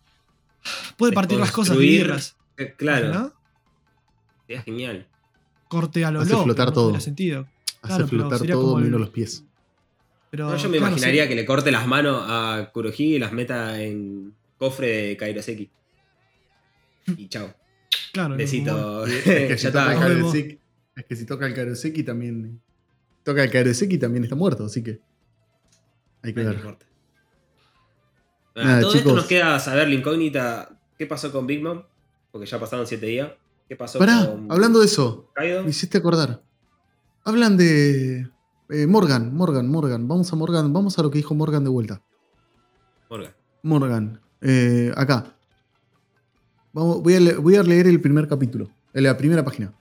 S3: Puede partir las cosas, dividirlas.
S2: eh, claro,
S3: ¿no?
S2: sería genial.
S3: Corte a lo
S1: Hace
S3: loco,
S1: flotar
S3: no
S1: todo.
S3: sentido.
S1: Hace
S3: Claro,
S1: flotar todo
S3: el-
S1: menos los pies.
S3: Pero,
S2: No, yo me
S3: claro,
S2: imaginaría
S3: sí.
S2: que le corte las manos a Kurohige y las meta en cofre de Kairoseki. Y chao.
S3: Claro, no,
S2: Besito.
S1: Es que
S2: ya
S1: si toca el. Kairoseki, es que si toca el Kairoseki también. Toca el Kairoseki también está muerto, así que. Hay que ver. Nada,
S2: todo esto nos queda saber la incógnita. ¿Qué pasó con Big Mom? Porque ya pasaron 7 días. ¿Qué pasó
S1: Pará,
S2: con
S1: hablando de eso,
S2: Kaido?
S1: me hiciste acordar. Hablan de. eh, Morgan, Morgan, Morgan. Vamos a Morgan, vamos a lo que dijo Morgan de vuelta.
S2: Morgan.
S1: Morgan, eh, acá. Vamos, voy, a le- voy a leer el primer capítulo, en la primera página.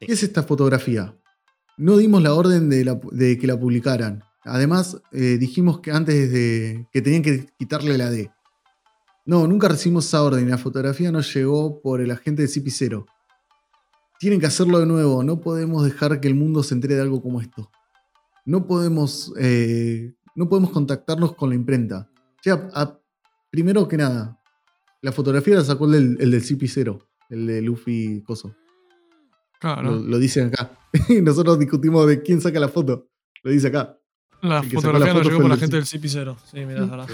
S2: Sí.
S1: ¿Qué es esta fotografía? No dimos la orden de, que la publicaran. Además, eh, dijimos que antes de que tenían que quitarle la D. No, nunca recibimos esa orden. La fotografía nos llegó por el agente de CP0. Tienen que hacerlo de nuevo. No podemos dejar que el mundo se entere de algo como esto. No podemos, eh, no podemos contactarnos con la imprenta. Primero que nada, la fotografía la sacó el del, el del CP0, el de Luffy Coso.
S4: Claro.
S1: Lo, lo dicen acá. Y nosotros discutimos de quién saca la foto. Lo dice acá.
S4: La fotografía
S1: la
S4: nos
S1: foto
S4: llegó por la gente
S1: del
S4: del CP0. Sí, mirá, es verdad.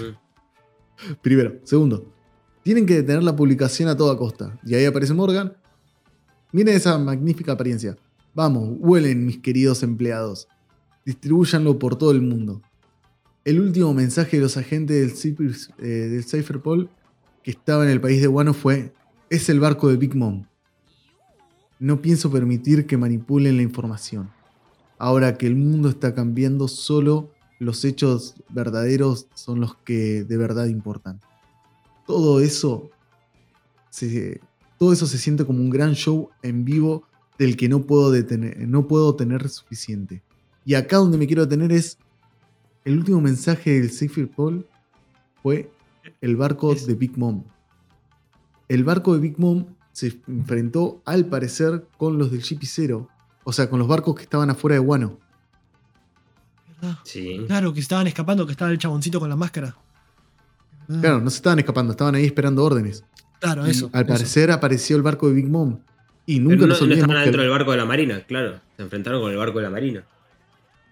S1: Primero. Segundo, tienen que detener la publicación a toda costa. Y ahí aparece Morgan. Miren esa magnífica apariencia. Vamos, huelen, mis queridos empleados. Distribúyanlo por todo el mundo. El último mensaje de los agentes del, Cypher- eh, del Cypherpol que estaba en el país de Wano fue: Es el barco de Big Mom. No pienso permitir que manipulen la información. Ahora que el mundo está cambiando, solo los hechos verdaderos son los que de verdad importan. Todo eso se, todo eso se siente como un gran show en vivo del que no puedo, detener, no puedo tener suficiente. Y acá donde me quiero detener es el último mensaje del Safer Paul fue el barco de Big Mom. El barco de Big Mom se enfrentó al parecer con los del GP0, o sea, con los barcos que estaban afuera de Wano.
S3: ¿Verdad?
S2: Sí.
S3: Claro, que estaban escapando, que estaba el chaboncito con la máscara. Ah,
S1: Claro, no se estaban escapando, estaban ahí esperando órdenes.
S3: Claro,
S1: Y
S3: eso.
S1: al
S3: eso.
S1: parecer apareció el barco de Big Mom. Y nunca
S2: Pero no,
S1: nos
S2: no
S1: olvidemos
S2: estaban
S1: que
S2: dentro
S1: el-
S2: del barco de la marina, claro. Se enfrentaron con el barco de la marina.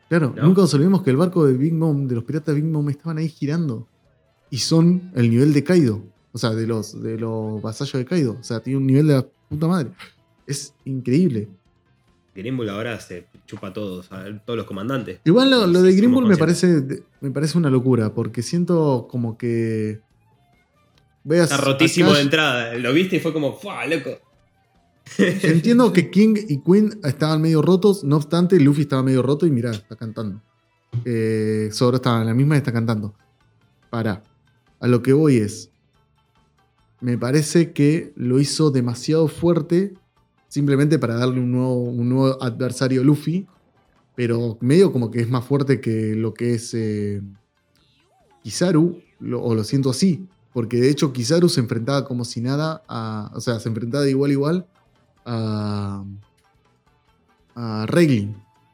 S1: claro,
S2: ¿no?
S1: nunca nos olvidemos que el barco de Big Mom, de los piratas Big Mom, estaban ahí girando. Y son el nivel de Kaido. O sea, de los, de los vasallos de Kaido. O sea, tiene un nivel de la puta madre. Es increíble.
S2: Bull ahora se chupa a todos, a todos los comandantes.
S1: Igual lo, de Bull me parece, me parece una locura. Porque siento como que. Veas
S2: Está rotísimo de entrada. Lo viste y fue como, ¡fua, loco!
S1: Entiendo que King y Queen estaban medio rotos, no obstante, Luffy estaba medio roto y mirá, está cantando. Eh, Zoro estaba en la misma y está cantando. Para. A lo que voy es. Me parece que lo hizo demasiado fuerte simplemente para darle un nuevo, un nuevo adversario a Luffy. Pero medio como que es más fuerte que lo que es eh, Kizaru, lo- o lo siento así. Porque de hecho Kizaru se enfrentaba como si nada a. O sea, se enfrentaba de igual a igual a. a Rayleigh.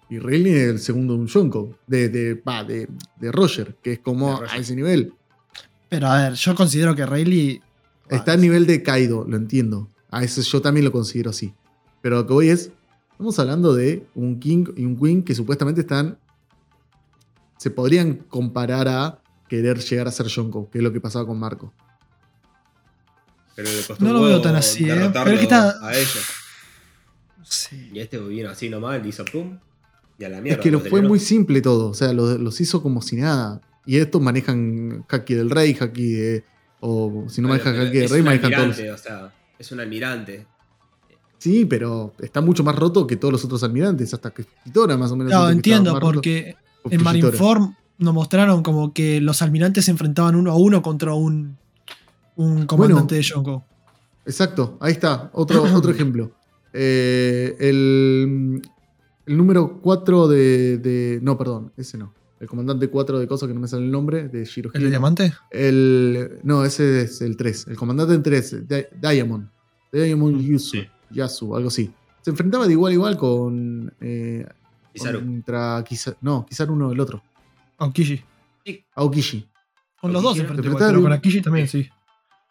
S1: Y Rayleigh es el segundo de un Yonko. De, de, de, de Roger, que es como a ese nivel.
S3: Pero a ver, yo considero que Rayleigh.
S1: Está a nivel de Kaido, lo entiendo. A eso yo también lo considero así. Pero lo que voy es. Estamos hablando de un King y un Queen que supuestamente están. Se podrían comparar a querer llegar a ser Yonko, que es lo que pasaba con Marco.
S2: Pero le costó
S3: No
S2: un
S3: lo veo tan así, ¿eh? Pero es que está-
S2: a ellos.
S3: Sí.
S2: Y este vino así nomás, le hizo pum. Y a la mierda.
S1: es que lo
S2: los
S1: fue muy simple todo. O sea, lo- los hizo como si nada. Y estos manejan Haki del Rey, Haki de. O si no
S2: Bueno,
S1: manejan
S2: pero
S1: Haki del
S2: es
S1: Rey,
S2: un
S1: manejan todos.
S2: almirante, o sea, es un almirante.
S1: Sí, pero está mucho más roto que todos los otros almirantes. Hasta que Fujitora más o menos. Estaba
S3: entiendo,
S1: roto
S3: porque
S1: que
S3: en. Marineford nos mostraron como que los almirantes se enfrentaban uno a uno contra un, un comandante de Yonko.
S1: Exacto, ahí está, otro, otro ejemplo. Eh, el, el número 4 de, de- No, perdón, ese no. El comandante 4 de cosas que no me sale el nombre, de Shiro
S3: ¿El de diamante?
S1: El, no, ese es el 3. El comandante en 3, Di- Diamond. Diamond Yusu,
S2: Sí.
S1: Yasu, algo así. Se enfrentaba de igual a igual con. Eh,
S2: Kizaru.
S1: Contra Kizaru. No, Kizaru uno el otro.
S3: Aokishi.
S1: Aokishi.
S3: Con los dos se enfrentó pero con Aokishi también,
S2: Sí.
S3: sí.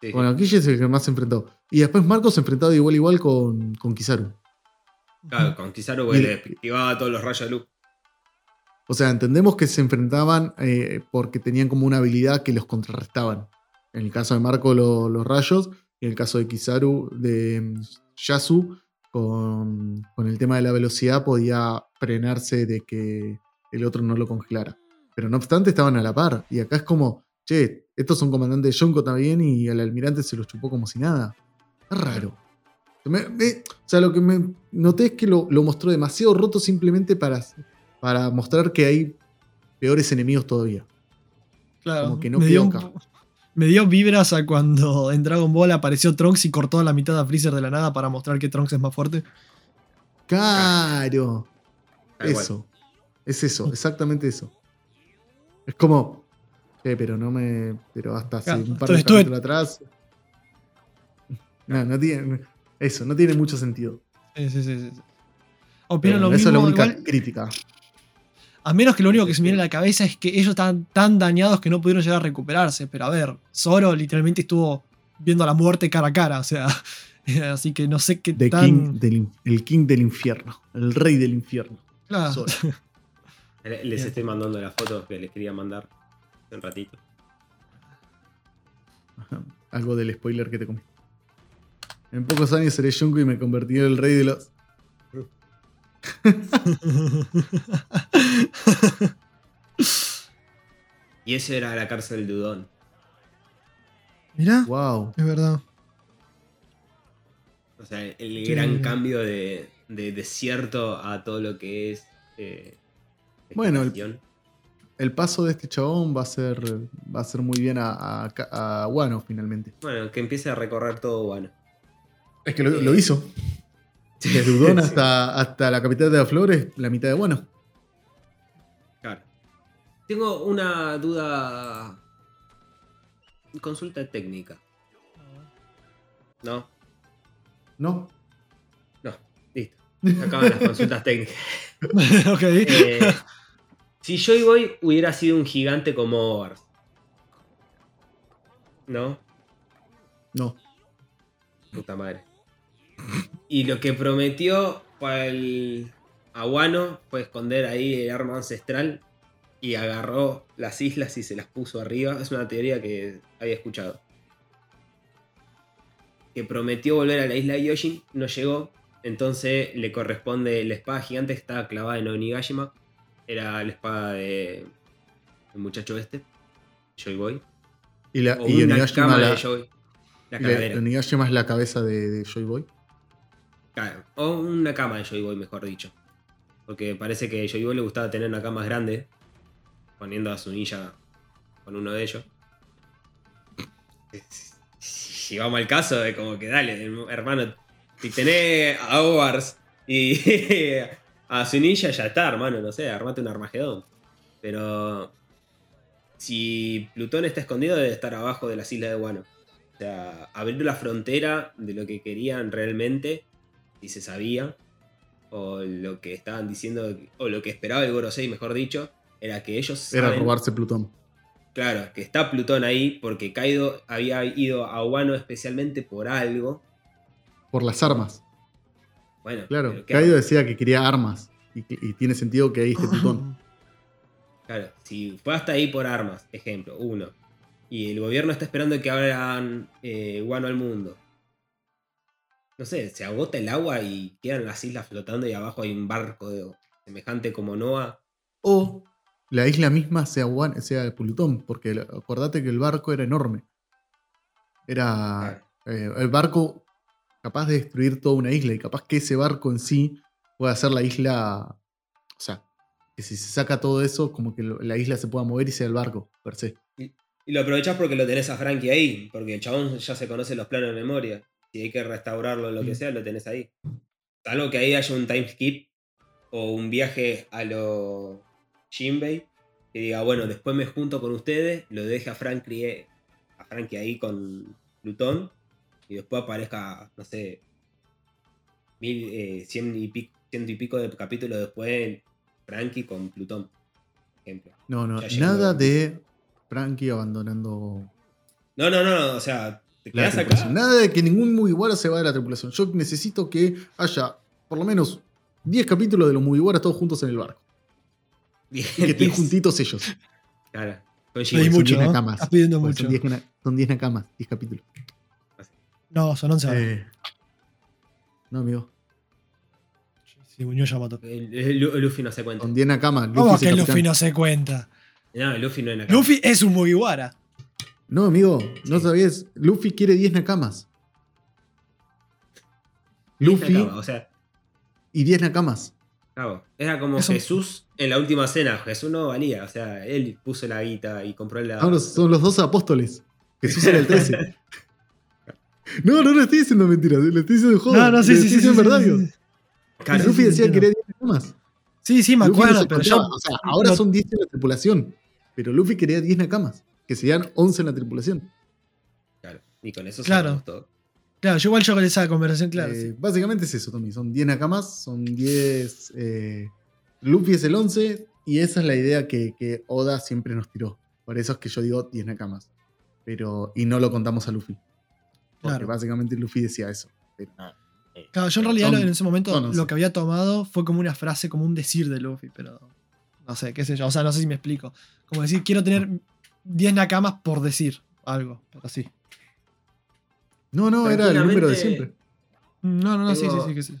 S2: Sí,
S1: Con Aokishi es el que más se enfrentó. Y después Marco se enfrentaba de igual a igual con, con Kizaru.
S2: Claro, con Kizaru
S1: Y-
S2: porque le esquivaba todos los rayos de luz.
S1: O sea, entendemos que se enfrentaban eh, porque tenían como una habilidad que los contrarrestaban. En el caso de Marco, lo- los rayos. Y en el caso de Kizaru, de mm, Yasu, con, el tema de la velocidad, podía frenarse de que el otro no lo congelara. Pero no obstante, estaban a la par. Y acá es como, che, estos son comandantes de Yonko también y al almirante se los chupó como si nada. Es raro. O sea, lo que me noté es que lo mostró demasiado roto simplemente para, para mostrar que hay peores enemigos todavía.
S3: Claro.
S1: Como que no
S3: me,
S1: quedó
S3: dio,
S1: acá.
S3: me dio vibras a cuando en Dragon Ball apareció Trunks y cortó a la mitad a Freezer de la nada para mostrar que Trunks es más fuerte.
S1: Claro.
S2: Cual.
S1: Eso. Es eso, exactamente eso. Es como. eh, pero no me. Pero hasta hace
S3: Claro,
S1: un par de capítulos atrás. No, no tiene. Eso, no tiene mucho sentido.
S3: Sí, sí, sí. sí. Opino
S1: Pero
S3: lo
S1: eso
S3: mismo.
S1: es la única
S3: igual,
S1: crítica.
S3: A menos que lo único que se me viene a la cabeza es que ellos estaban tan dañados que no pudieron llegar a recuperarse. Pero a ver, Zoro literalmente estuvo viendo la muerte cara a cara. O sea, así que no sé qué
S1: The
S3: tan.
S1: King del, in- el King del infierno. El rey del infierno.
S3: Claro.
S1: Zoro.
S2: Le- Les estoy mandando las fotos que les quería mandar hace un ratito.
S1: Ajá, Algo del spoiler que te comí. En pocos años seré Junko y me convertí en el rey de los.
S2: Y eso era la cárcel de Udon.
S3: Mirá,
S1: ¡Wow!
S3: es verdad.
S2: O sea, el gran cambio de, de desierto a todo lo que es. eh,
S1: Bueno, el- paso de este chabón va a ser, va a ser muy bien a, a, a Wano finalmente.
S2: Bueno, que empiece a recorrer todo bueno.
S1: Es que lo, lo hizo. Desde Udon hasta, hasta la capital de las flores, la mitad de Wano.
S2: Claro. Tengo una duda. Consulta técnica. ¿No?
S1: ¿No?
S2: No. Listo. Acaban las consultas técnicas.
S3: ok.
S2: Eh, si Joy Boy hubiera sido un gigante como Overs. ¿No?
S1: No.
S2: Puta madre. Y lo que prometió el Aguano fue esconder ahí el arma ancestral y agarró las islas y se las puso arriba. Es una teoría que había escuchado. Que prometió volver a la isla de Yoshin, no llegó. Entonces le corresponde la espada gigante que estaba clavada en Onigashima. Era la espada de el muchacho este, Joy Boy.
S1: Y, la,
S2: O
S1: y
S2: una
S1: Onigashima,
S2: cama
S1: la,
S2: de Joy. La
S1: y la-
S2: calavera.
S1: Onigashima es la cabeza de, de Joy Boy.
S2: O una cama de Joy Boy, mejor dicho. Porque parece que a Joy Boy le gustaba tener una cama más grande, poniendo a su ninja con uno de ellos. Si vamos al caso, es como que dale, hermano, si tenés a Hogwarts y a su ninja, ya está, hermano, no sé, armate un Armagedón. Pero si Plutón está escondido, debe estar abajo de las islas de Wano. O sea, abrir la frontera de lo que querían realmente si se sabía, o lo que estaban diciendo, o lo que esperaba el Gorosei, mejor dicho, era que ellos
S1: Era
S2: saben,
S1: robarse Plutón.
S2: claro, que está Plutón ahí porque Kaido había ido a Wano especialmente por algo.
S1: Por las armas.
S2: Bueno,
S1: Claro.
S2: pero ¿qué
S1: Kaido decía que quería armas. Y, y tiene sentido que ahí esté Plutón.
S2: Claro, si fue hasta ahí por armas, ejemplo, uno, y el gobierno está esperando que abran eh, Wano al mundo. No sé, se agota el agua y quedan las islas flotando y abajo hay un barco de- semejante como Noah.
S1: O la isla misma sea, sea Plutón. Porque acordate que el barco era enorme. Era. eh, el barco capaz de destruir toda una isla. Y capaz que ese barco en sí puede hacer la isla. O sea, que si se saca todo eso, como que la isla se pueda mover y sea el barco, per se.
S2: Y lo aprovechás porque lo tenés a Frankie ahí, porque el chabón ya se conoce los planos de memoria. Si hay que restaurarlo o lo que
S1: Mm.
S2: sea, lo tenés ahí. Algo que ahí haya un time skip o un viaje a lo Jinbei, que diga, bueno, después me junto con ustedes, lo deje a Frankie, a Frankie ahí con Plutón, y después aparezca, no sé, mil, eh, cien y pico, ciento y pico de capítulos después, Frankie con Plutón. por Ejemplo.
S1: No, no, nada de Frankie abandonando
S2: No, no, no, o sea, te
S1: la
S2: quedás
S1: tripulación.
S2: acá.
S1: Nada de que ningún Mugiwara se vaya de la tripulación. Yo necesito que haya por lo menos 10 capítulos de los Mugiwaras todos juntos en el barco. Y que estén
S2: Diez.
S1: juntitos ellos.
S2: Claro. Con
S1: son
S3: mucho,
S1: 10
S3: ¿no?
S1: nakamas.
S3: Estás pidiendo
S1: Porque
S3: mucho.
S1: Son 10 na- son 10 nakamas, 10 capítulos.
S3: No, son 11 ahora.
S1: Eh, no, amigo.
S3: Sí, Muñoz Yamato.
S2: El- el Lu- Luffy no se cuenta.
S1: Son 10 nakamas. Luffy
S3: ¿Cómo que
S1: el
S3: Luffy no se cuenta?
S2: No, Luffy no es acá.
S3: Luffy es un Mugiwara.
S1: No, amigo, no
S2: Sí.
S1: sabías. Luffy quiere 10 nakamas.
S2: Luffy. Acaba, o sea,
S1: y 10 nakamas.
S2: claro, era como
S3: Eso-
S2: Jesús en la última cena. Jesús no valía. O sea, él puso la guita y compró la.
S1: Ahora son los 12 apóstoles. Jesús era el 13. No, no, no estoy diciendo mentiras, le estoy diciendo joda.
S3: No, no, sí,
S1: le
S3: sí, sí. sí,
S1: verdad,
S3: sí, sí.
S2: Claro,
S1: Luffy
S3: sí,
S1: decía que quería 10 nakamas.
S3: Sí, sí, me acuerdo, pero yo.
S1: O sea, ahora
S3: no-
S1: son 10 en la tripulación. Pero Luffy quería 10 nakamas. Que serían 11 en la tripulación.
S2: claro. Y con eso
S3: Claro.
S2: todo.
S3: Claro, yo igual yo con esa conversación, claro.
S1: Eh,
S3: sí.
S1: Básicamente es eso, Tommy. Son 10 nakamas, son 10. eh, Luffy es el 11. Y esa es la idea que, que Oda siempre nos tiró. Por eso es que yo digo 10 nakamas. Pero, y no lo contamos a Luffy. Porque
S3: Claro.
S1: básicamente Luffy decía eso. Pero nada.
S3: Claro, yo en realidad
S1: son-
S3: en ese momento
S1: son
S3: lo que había tomado fue como una frase, como un decir de Luffy, pero no sé, qué sé yo, o sea, no sé si me explico. Como decir, quiero tener 10 nakamas por decir algo, pero sí.
S1: No, no, era el número de siempre.
S3: No, no, no, sí, sí, sí, que sí.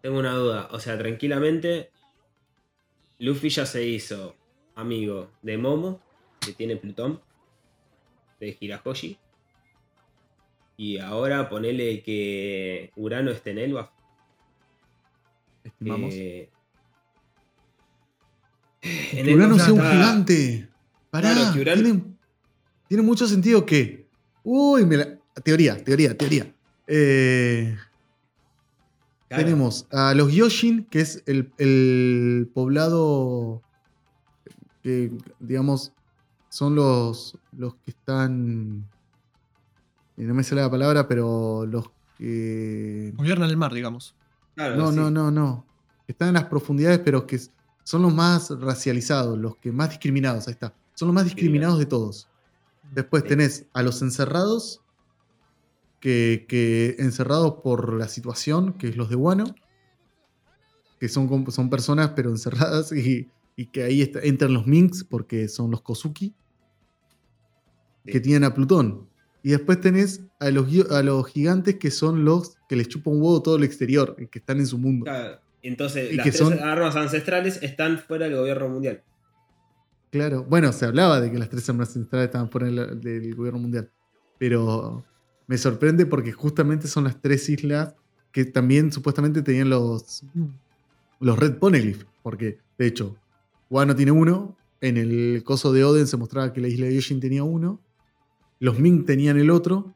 S2: Tengo una duda. O sea, tranquilamente. Luffy ya se hizo amigo de Momo, que tiene Plutón, de Hirahoshi. Y ahora ponele que Urano esté en Elbaf.
S1: Estimamos.
S2: Eh,
S1: Que
S2: en
S1: Urano sea un gigante. Pará,
S2: Claro, que
S1: tiene, tiene mucho sentido que. Uy, me la- teoría, teoría, teoría. Eh,
S2: Claro,
S1: Tenemos a los Yoshin, que es el, el poblado que, digamos, son los, los que están. y No me sale la palabra, pero los que.
S3: Gobiernan el mar, digamos.
S2: claro,
S1: No,
S2: sí.
S1: no, no, no. Están en las profundidades, pero que son los más racializados, los que más discriminados. Ahí está. Son los más discriminados de todos. Después tenés a los encerrados, que, que encerrados por la situación, que es los de Wano, que son, son personas pero encerradas y, y que ahí está- entran los Minks porque son los Kozuki,
S2: Sí.
S1: que tienen a Plutón. Y después tenés a los, a los gigantes que son los que les chupa un huevo todo el exterior, que están en su mundo.
S2: Claro, Entonces,
S1: Y
S2: las
S1: que
S2: tres
S1: son-
S2: armas ancestrales están fuera del gobierno mundial.
S1: Claro, bueno, se hablaba de que las tres armas centrales estaban fuera del, gobierno mundial. Pero me sorprende porque justamente son las tres islas que también supuestamente tenían los, los Red Poneglyph. Porque, de hecho, Wano tiene uno. En el coso de Oden se mostraba que la isla de Yoshin tenía uno. Los Ming tenían el otro.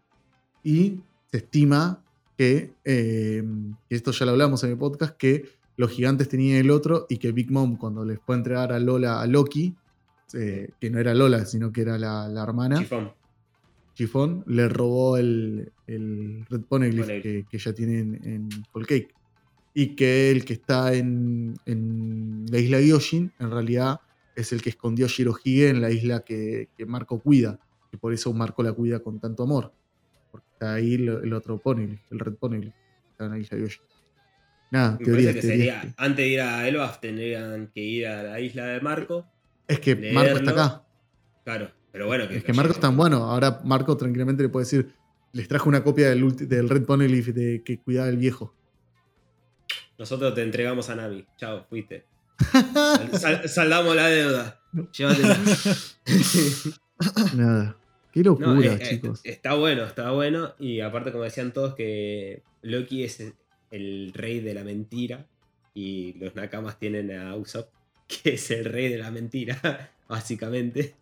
S1: Y se estima que, eh, que esto ya lo hablamos en el podcast, que los gigantes tenían el otro y que Big Mom cuando les fue a entregar a Lola a Loki, eh, que no era Lola, sino que era la, la hermana,
S2: Chifón.
S1: Chifón, le robó el, el Red Poneglyph que, que ya tienen en Whole Cake. Y que el que está en, en la isla Yoshin, en realidad, es el que escondió a Shirohige en la isla que, que Marco cuida. Y por eso Marco la cuida con tanto amor. Porque está ahí el, el otro Poneglyph, el Red Poneglyph. Está en la isla Yoshin. Nada,
S2: Me parece que sería, antes de ir a Elbaf, tendrían que ir a la isla de Marco.
S1: Es que Marco está acá.
S2: Claro, pero bueno.
S1: Es que Marco es tan bueno. Ahora Marco tranquilamente le puede decir, les trajo una copia del, del Red Poneglyph de que cuidaba el viejo.
S2: Nosotros te entregamos a Nami. Chao, fuiste. Sal- sal- saldamos la deuda. Llévatela.
S1: Nada. Qué locura,
S2: No, eh, eh,
S1: chicos.
S2: está bueno, está bueno. Y aparte, como decían todos, que Loki es el rey de la mentira. Y los Nakamas tienen a Usopp. Que es el rey de la mentira, básicamente.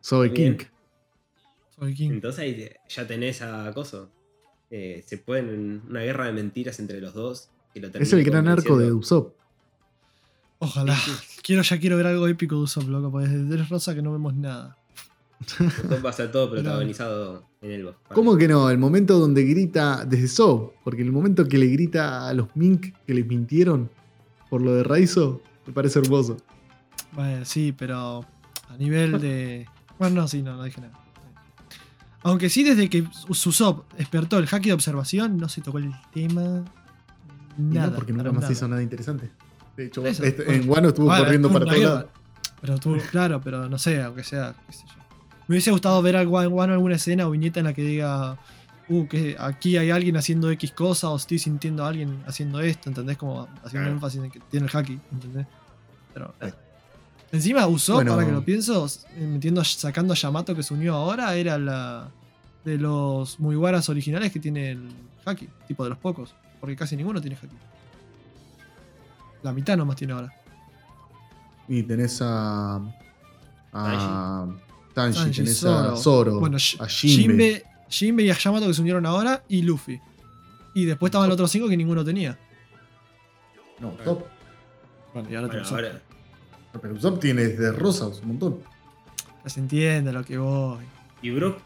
S1: Soy
S2: Bien.
S1: King.
S3: Soy King.
S2: Entonces ahí ya tenés a Coso. Eh, se pueden una guerra de mentiras entre los dos. que lo
S1: Es el gran arco de. Usopp.
S3: Ojalá. Quiero, ya quiero ver algo épico de Usopp, loco, porque desde Dress Rosa que no vemos nada.
S2: Usopp va a ser todo protagonizado en el boss.
S1: ¿Cómo que no? El momento donde grita desde Soap, porque el momento que le grita a los Mink que les mintieron por lo de Raizo, me parece hermoso.
S3: Bueno, sí, pero a nivel de. Bueno, no, sí, no, no dije nada. Aunque sí, desde que Usopp despertó el haki de observación, no se tocó el tema. Nada.
S1: no, porque nunca más
S3: nada.
S1: hizo nada interesante. De hecho,
S3: Eso,
S1: este-
S3: bueno.
S1: en Wano estuvo
S3: Bueno,
S1: corriendo para todos lados.
S3: Pero tuvo, claro, pero no sé, aunque sea, qué sé yo. Me hubiese gustado ver en Wano alguna escena o viñeta en la que diga, uh, que aquí hay alguien haciendo X cosa o estoy sintiendo a alguien haciendo esto, ¿entendés? Como haciendo énfasis en que tiene el haki, ¿entendés? Pero. Encima usó,
S1: Bueno.
S3: ahora que lo pienso, eh, metiendo, sacando a Yamato que se unió ahora, era la de los Mugiwaras originales que tiene el haki, tipo de los pocos, porque casi ninguno tiene haki. La mitad nomás tiene ahora.
S1: Y tenés a. a. Tanji,
S3: Sanji,
S1: tenés
S3: Zoro.
S1: a Zoro,
S3: Bueno,
S1: a Jinbe.
S3: Jinbe, y a Yamato que se unieron ahora y Luffy. Y después estaban los otros cinco que ninguno tenía.
S1: No, Usopp.
S3: Bueno, y ahora
S2: Bueno,
S3: tenemos
S2: ahora,
S1: Pero Usopp tiene desde Rosas un montón.
S3: Ya se entiende a lo que voy.
S2: y Brook,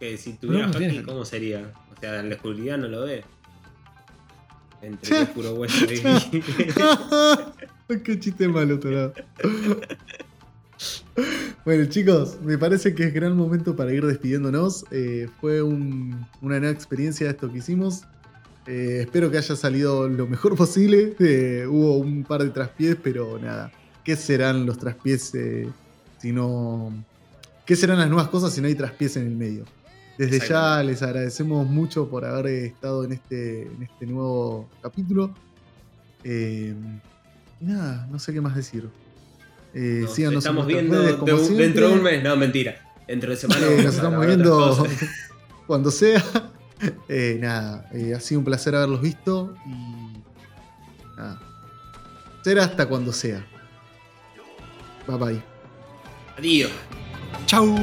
S2: que si tuviera
S3: Brook no
S2: haki. ¿cómo sería? O sea, en la oscuridad no lo ve. Entre es puro hueso y-
S1: Qué chiste malo, tarado. Bueno, chicos, me parece que es gran momento para ir despidiéndonos. Eh, fue un- una nueva experiencia esto que hicimos. Eh, espero que haya salido lo mejor posible. Eh, hubo un par de traspiés, pero nada. ¿Qué serán los traspiés eh, si no. ¿Qué serán las nuevas cosas si no hay traspiés en el medio? Desde ya les agradecemos mucho por haber estado en este, en este nuevo capítulo. Eh, y nada, no sé qué más decir. Eh,
S2: Nos
S1: síganos
S2: estamos viendo
S1: redes, como
S2: de un-
S1: siempre.
S2: dentro de un mes. No, mentira. Dentro de semana.
S1: Eh, nos estamos viendo cuando sea. Eh, nada, ha sido un placer haberlos visto y nada. Será hasta cuando sea. Bye bye.
S2: Adiós.
S3: ¡Chau!